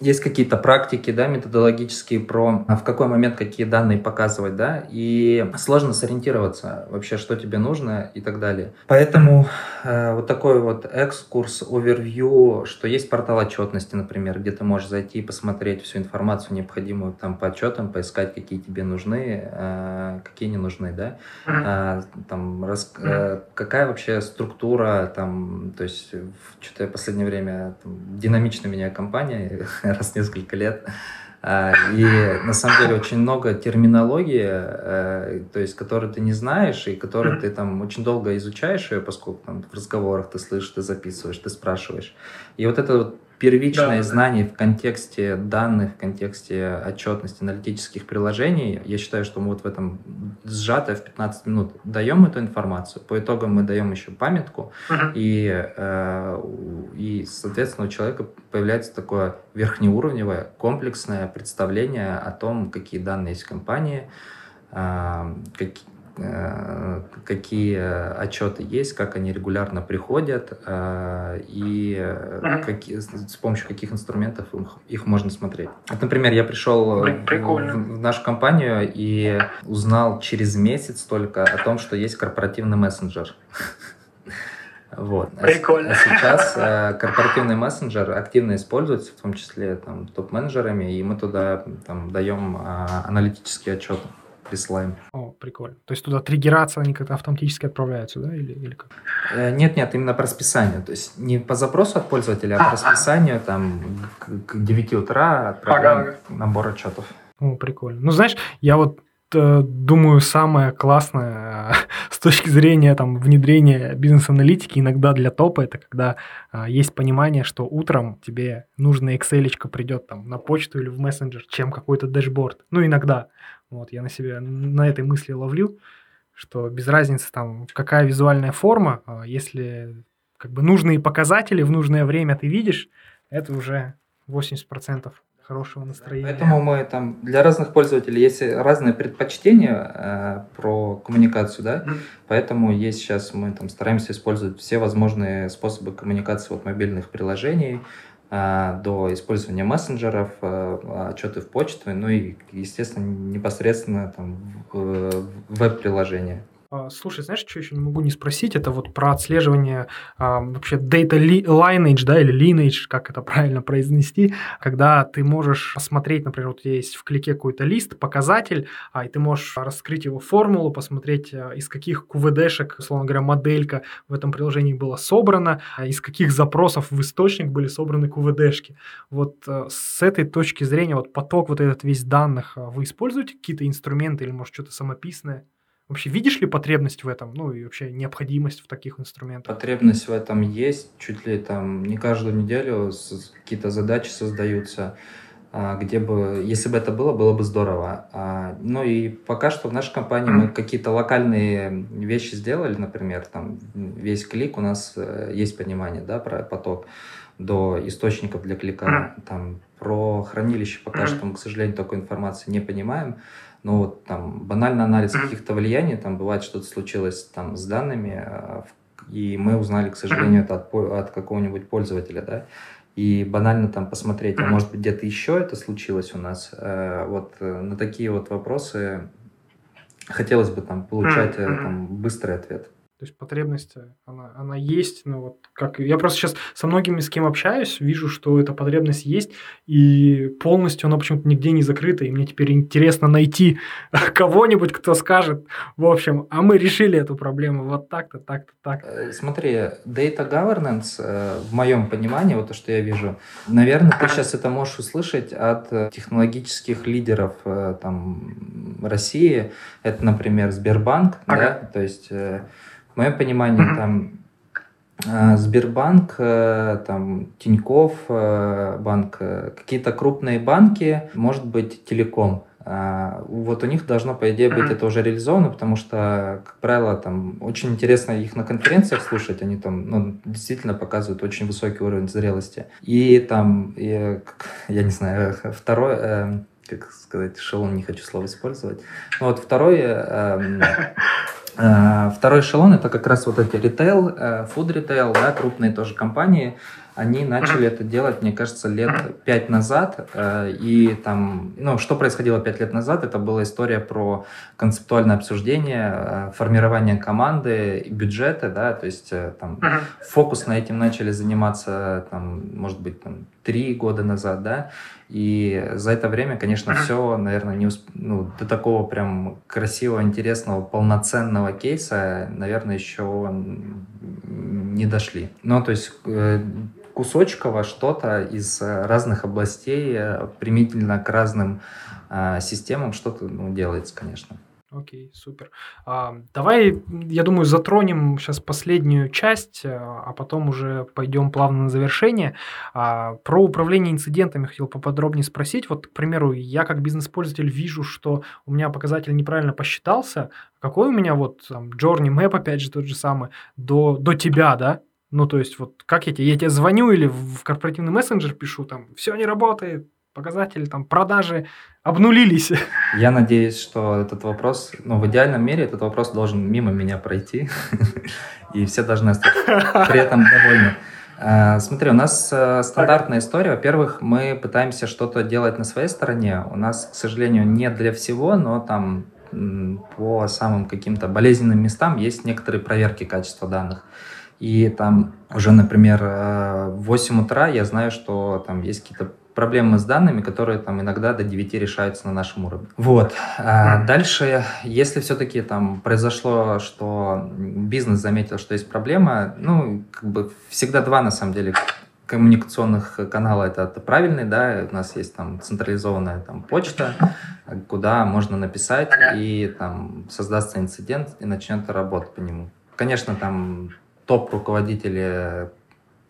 есть какие-то практики, да, методологические про а, в какой момент какие данные показывать, да, и сложно сориентироваться вообще, что тебе нужно и так далее. Поэтому э, вот такой вот экскурс, овервью, что есть портал отчетности, например, где ты можешь зайти и посмотреть всю информацию необходимую там по отчетам, поискать, какие тебе нужны, э, какие не нужны, да, э, там, рас, э, какая вообще структура, там, то есть, что-то я в последнее время там, динамично меня компания раз в несколько лет. А, и на самом деле очень много терминологии, э, то есть, которую ты не знаешь, и которую ты там очень долго изучаешь ее, поскольку там в разговорах ты слышишь, ты записываешь, ты спрашиваешь. И вот это вот первичное да, знание да. в контексте данных, в контексте отчетности аналитических приложений, я считаю, что мы вот в этом сжатое в 15 минут даем эту информацию. По итогам мы даем еще памятку, uh-huh. и, э, и, соответственно, у человека появляется такое верхнеуровневое, комплексное представление о том, какие данные есть в компании, э, э, какие отчеты есть, как они регулярно приходят и uh какие, с помощью каких инструментов их, их можно смотреть. Вот, например, я пришел в, в нашу компанию и узнал через месяц только о том, что есть корпоративный мессенджер. Вот. А Прикольно. А сейчас э, корпоративный мессенджер активно используется, в том числе там, топ-менеджерами, и мы туда там, даем э, аналитические отчеты присылаем. О, прикольно. То есть туда триггераться они как-то автоматически отправляются, да, или, или как? Э, нет, нет, именно по расписанию. То есть не по запросу от пользователя, а по расписанию там к, к 9 утра отправляем ага. набор отчетов. О, прикольно. Ну, знаешь, я вот Э, думаю, самое классное э, с точки зрения там, внедрения бизнес-аналитики иногда для топа, это когда а, есть понимание, что утром тебе нужно Excel придет там на почту или в мессенджер, чем какой-то дэшборд. Ну, иногда. Вот, я на себе на этой мысли ловлю, что без разницы там, какая визуальная форма, а если как бы нужные показатели в нужное время ты видишь, это уже 80% хорошего настроения. Поэтому мы там для разных пользователей есть разные предпочтения э, про коммуникацию, да. Поэтому есть сейчас мы там стараемся использовать все возможные способы коммуникации от мобильных приложений до использования мессенджеров, э, отчеты в почту, ну и естественно непосредственно там в веб-приложения. А, слушай, знаешь, что еще не могу не спросить? Это вот про отслеживание а, вообще data lineage, да, или lineage, как это правильно произнести, когда ты можешь посмотреть, например, вот есть в клике какой-то лист, показатель, а, и ты можешь раскрыть его формулу, посмотреть, а, из каких QVD-шек, условно говоря, моделька в этом приложении была собрана, а из каких запросов в источник были собраны QVD-шки. Вот а, с этой точки зрения, вот поток вот этот весь данных, вы используете какие-то инструменты или, может, что-то самописное? Вообще видишь ли потребность в этом, ну и вообще необходимость в таких инструментах? Потребность в этом есть, чуть ли там не каждую неделю какие-то задачи создаются, где бы, если бы это было, было бы здорово. А, ну и пока что в нашей компании мы какие-то локальные вещи сделали, например, там весь клик у нас э, есть понимание, да, про поток до источников для клика, там про хранилище пока что мы, к сожалению, такой информации не понимаем, но вот там банальный анализ каких-то влияний, там бывает что-то случилось там с данными, а, и мы узнали, к сожалению, это от, от какого-нибудь пользователя, да, и банально там посмотреть, а может быть где-то еще это случилось у нас, э, вот э, на такие вот вопросы хотелось бы там получать э, там быстрый ответ. То есть потребность, она, она есть, но вот как... Я просто сейчас со многими, с кем общаюсь, вижу, что эта потребность есть, и полностью она почему-то нигде не закрыта, и мне теперь интересно найти кого-нибудь, кто скажет, в общем, а мы решили эту проблему вот так-то, так-то, так. Э, смотри, data governance, э, в моем понимании, вот то, что я вижу, наверное, ты сейчас это можешь услышать от э, технологических лидеров там, России, это, например, Сбербанк, ага. да, то есть в моем понимании, mm-hmm. там э, Сбербанк, э, там Тиньков э, банк, какие-то крупные банки, может быть, телеком. Вот у них должно, по идее, быть это уже реализовано, потому что, как правило, там очень интересно их на конференциях слушать, они там ну, действительно показывают очень высокий уровень зрелости. И там, я, я не знаю, второй, э, как сказать, эшелон, не хочу слово использовать. Но вот второй э, Э, второй эшелон это как раз вот эти ритейл, food э, retail, да, крупные тоже компании, они начали это делать, мне кажется, лет пять назад. Э, и там, ну, что происходило пять лет назад, это была история про концептуальное обсуждение, формирование команды и бюджета, да, то есть там фокус на этим начали заниматься, там, может быть, там, три года назад, да, и за это время, конечно, все, наверное, не усп... ну, до такого прям красивого, интересного, полноценного кейса, наверное, еще не дошли. Ну, то есть э, кусочково что-то из разных областей, э, примительно к разным э, системам, что-то ну, делается, конечно. Окей, супер. А, давай, я думаю, затронем сейчас последнюю часть, э, а потом уже пойдем плавно на завершение. А, про управление инцидентами хотел поподробнее спросить. Вот, к примеру, я как бизнес-пользователь вижу, что у меня показатель неправильно посчитался. Какой у меня вот там Journey Map, опять же, тот же самый, до, до тебя, да? Ну, то есть, вот как я тебе, я тебе звоню или в корпоративный мессенджер пишу, там, все не работает, показатели, там, продажи обнулились. Я надеюсь, что этот вопрос, ну, в идеальном мире этот вопрос должен мимо меня пройти, и все должны остаться при этом довольны. А, смотри, у нас э, стандартная история. Во-первых, мы пытаемся что-то делать на своей стороне. У нас, к сожалению, не для всего, но там по самым каким-то болезненным местам есть некоторые проверки качества данных. И там уже, например, э, в 8 утра я знаю, что там есть какие-то проблемы с данными, которые там иногда до 9 решаются на нашем уровне. Вот. А дальше, если все-таки там произошло, что бизнес заметил, что есть проблема, ну, как бы всегда два, на самом деле, коммуникационных канала это, это правильный, да, у нас есть там централизованная там почта, куда можно написать и там создастся инцидент и начнет работать по нему. Конечно, там топ-руководители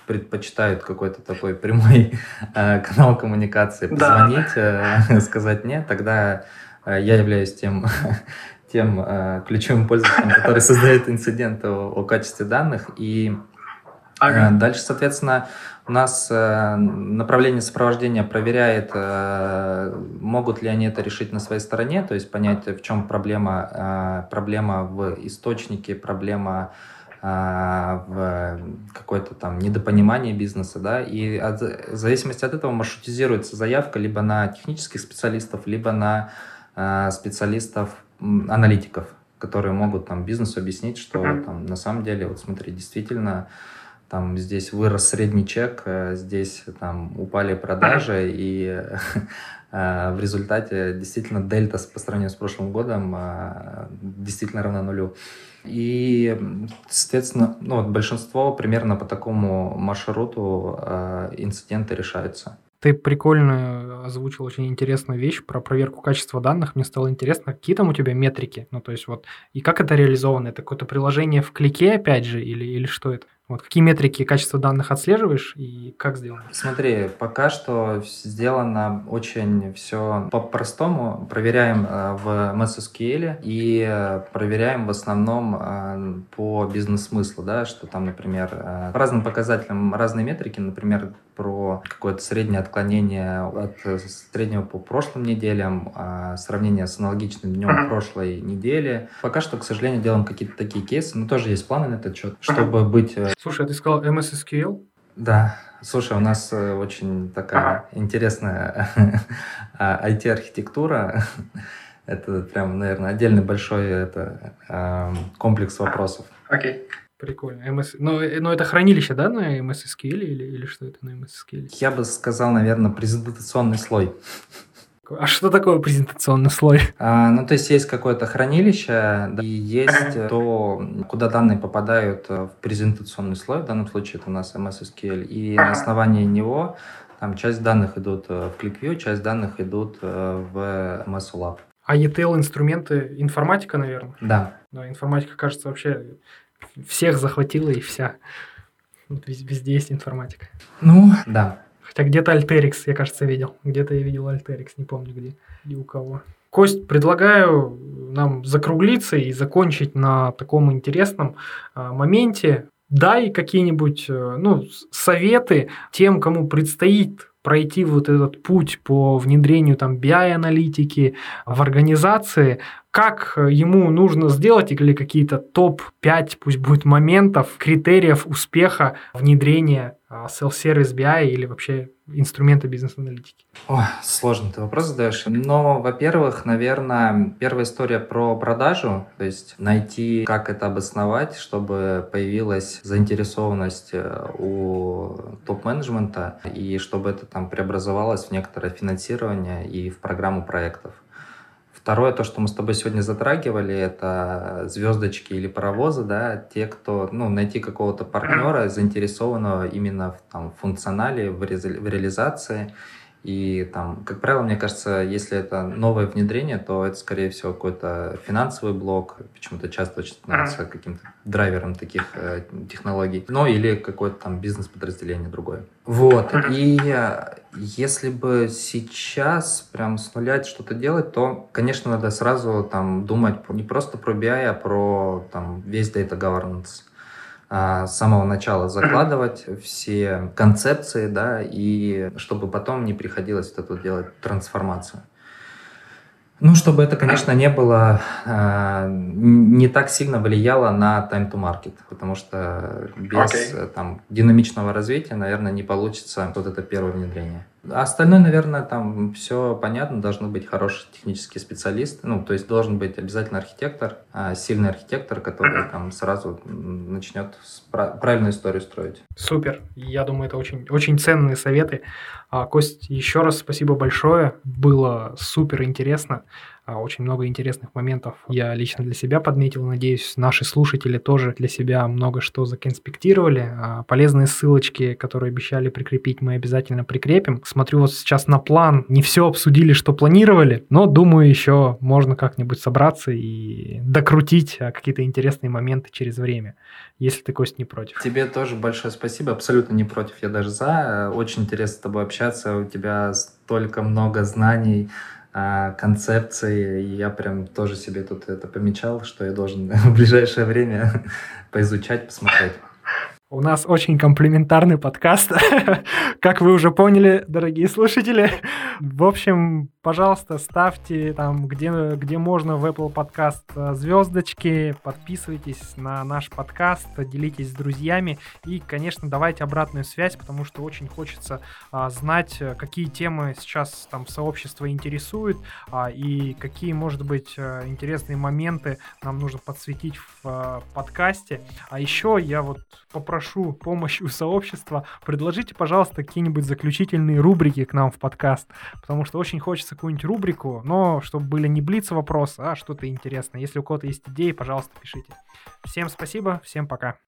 предпочитают какой-то такой прямой э, канал коммуникации, позвонить, да. э, сказать нет, тогда э, я являюсь тем, тем э, ключевым пользователем, который создает инциденты о, о качестве данных. И ага. э, дальше, соответственно, у нас э, направление сопровождения проверяет, э, могут ли они это решить на своей стороне, то есть понять, в чем проблема, э, проблема в источнике, проблема а, в какое-то там недопонимание бизнеса, да, и от, в зависимости от этого маршрутизируется заявка либо на технических специалистов, либо на а, специалистов, аналитиков, которые могут там бизнесу объяснить, что там на самом деле, вот смотри, действительно, там здесь вырос средний чек, э, здесь там упали продажи, и э, в результате действительно дельта по сравнению с прошлым годом э, действительно равна нулю. И, соответственно, ну, вот большинство примерно по такому маршруту э, инциденты решаются. Ты прикольно озвучил очень интересную вещь про проверку качества данных. Мне стало интересно, какие там у тебя метрики? Ну, то есть вот, и как это реализовано? Это какое-то приложение в клике, опять же, или, или что это? Вот какие метрики качества данных отслеживаешь и как сделано? Смотри, пока что сделано очень все по-простому. Проверяем э, в MSSQL и э, проверяем в основном э, по бизнес-смыслу, да, что там, например, по разным показателям разные метрики, например, про какое-то среднее отклонение от среднего по прошлым неделям, сравнение с аналогичным днем прошлой недели. Пока что, к сожалению, делаем какие-то такие кейсы, но тоже есть планы на этот счет, чтобы быть Слушай, а ты сказал MS SQL? Да. Слушай, у нас э, очень такая ага. интересная IT-архитектура. Это прям, наверное, отдельный большой это, эм, комплекс вопросов. Окей. Прикольно. MS... Но, э, но это хранилище, да, на MS SQL или, или что это на MS SQL? Я бы сказал, наверное, презентационный слой. А что такое презентационный слой? А, ну, то есть есть какое-то хранилище, да, и есть то, куда данные попадают в презентационный слой, в данном случае это у нас MS SQL, и на основании него там часть данных идут в ClickView, часть данных идут в MS Lab. А ETL инструменты информатика, наверное? Да. Да, информатика, кажется, вообще всех захватила и вся. Везде есть информатика. Ну, да. Хотя где-то Alterix, я, кажется, видел. Где-то я видел Alterix, не помню где и у кого. Кость, предлагаю нам закруглиться и закончить на таком интересном а, моменте. Дай какие-нибудь э, ну, советы тем, кому предстоит пройти вот этот путь по внедрению там BI-аналитики в организации, как ему нужно сделать или какие-то топ-5, пусть будет моментов, критериев успеха внедрения а, self-service BI или вообще инструмента бизнес-аналитики? О, сложный ты вопрос задаешь. Но, во-первых, наверное, первая история про продажу, то есть найти, как это обосновать, чтобы появилась заинтересованность э, у топ-менеджмента и чтобы это там преобразовалось в некоторое финансирование и в программу проектов. Второе, то, что мы с тобой сегодня затрагивали, это звездочки или паровозы, да, те, кто, ну, найти какого-то партнера, заинтересованного именно в там, функционале, в, ре, в реализации, и там, как правило, мне кажется, если это новое внедрение, то это, скорее всего, какой-то финансовый блок, почему-то часто очень становится каким-то драйвером таких э, технологий, ну или какое-то там бизнес-подразделение другое. Вот, и если бы сейчас прям с нуля что-то делать, то, конечно, надо сразу там думать не просто про BI, а про там весь data governance с самого начала закладывать все концепции, да, и чтобы потом не приходилось вот это делать трансформацию. Ну, чтобы это, конечно, не было, э, не так сильно влияло на time to market, потому что без okay. там, динамичного развития, наверное, не получится вот это первое внедрение. Остальное, наверное, там все понятно, должны быть хорошие технические специалисты, ну, то есть должен быть обязательно архитектор, а, сильный архитектор, который там сразу начнет правильную историю строить. Супер, я думаю, это очень, очень ценные советы. А, Кость, еще раз спасибо большое, было супер интересно. А, очень много интересных моментов я лично для себя подметил. Надеюсь, наши слушатели тоже для себя много что законспектировали. А, полезные ссылочки, которые обещали прикрепить, мы обязательно прикрепим. Смотрю вот сейчас на план. Не все обсудили, что планировали, но думаю, еще можно как-нибудь собраться и докрутить а, какие-то интересные моменты через время, если ты, Кость, не против. Тебе тоже большое спасибо. Абсолютно не против. Я даже за. Очень интересно с тобой общаться. У тебя столько много знаний а, концепции. И я прям тоже себе тут это помечал, что я должен в ближайшее время поизучать, посмотреть. У нас очень комплементарный подкаст, как вы уже поняли, дорогие слушатели. В общем, пожалуйста, ставьте там, где, где можно в Apple Podcast э, звездочки, подписывайтесь на наш подкаст, делитесь с друзьями и, конечно, давайте обратную связь, потому что очень хочется а, знать, какие темы сейчас там сообщество интересует а, и какие, может быть, э, интересные моменты нам нужно подсветить в а, подкасте. А еще я вот попрошу прошу помощи у сообщества, предложите, пожалуйста, какие-нибудь заключительные рубрики к нам в подкаст, потому что очень хочется какую-нибудь рубрику, но чтобы были не блиц вопросы, а что-то интересное. Если у кого-то есть идеи, пожалуйста, пишите. Всем спасибо, всем пока.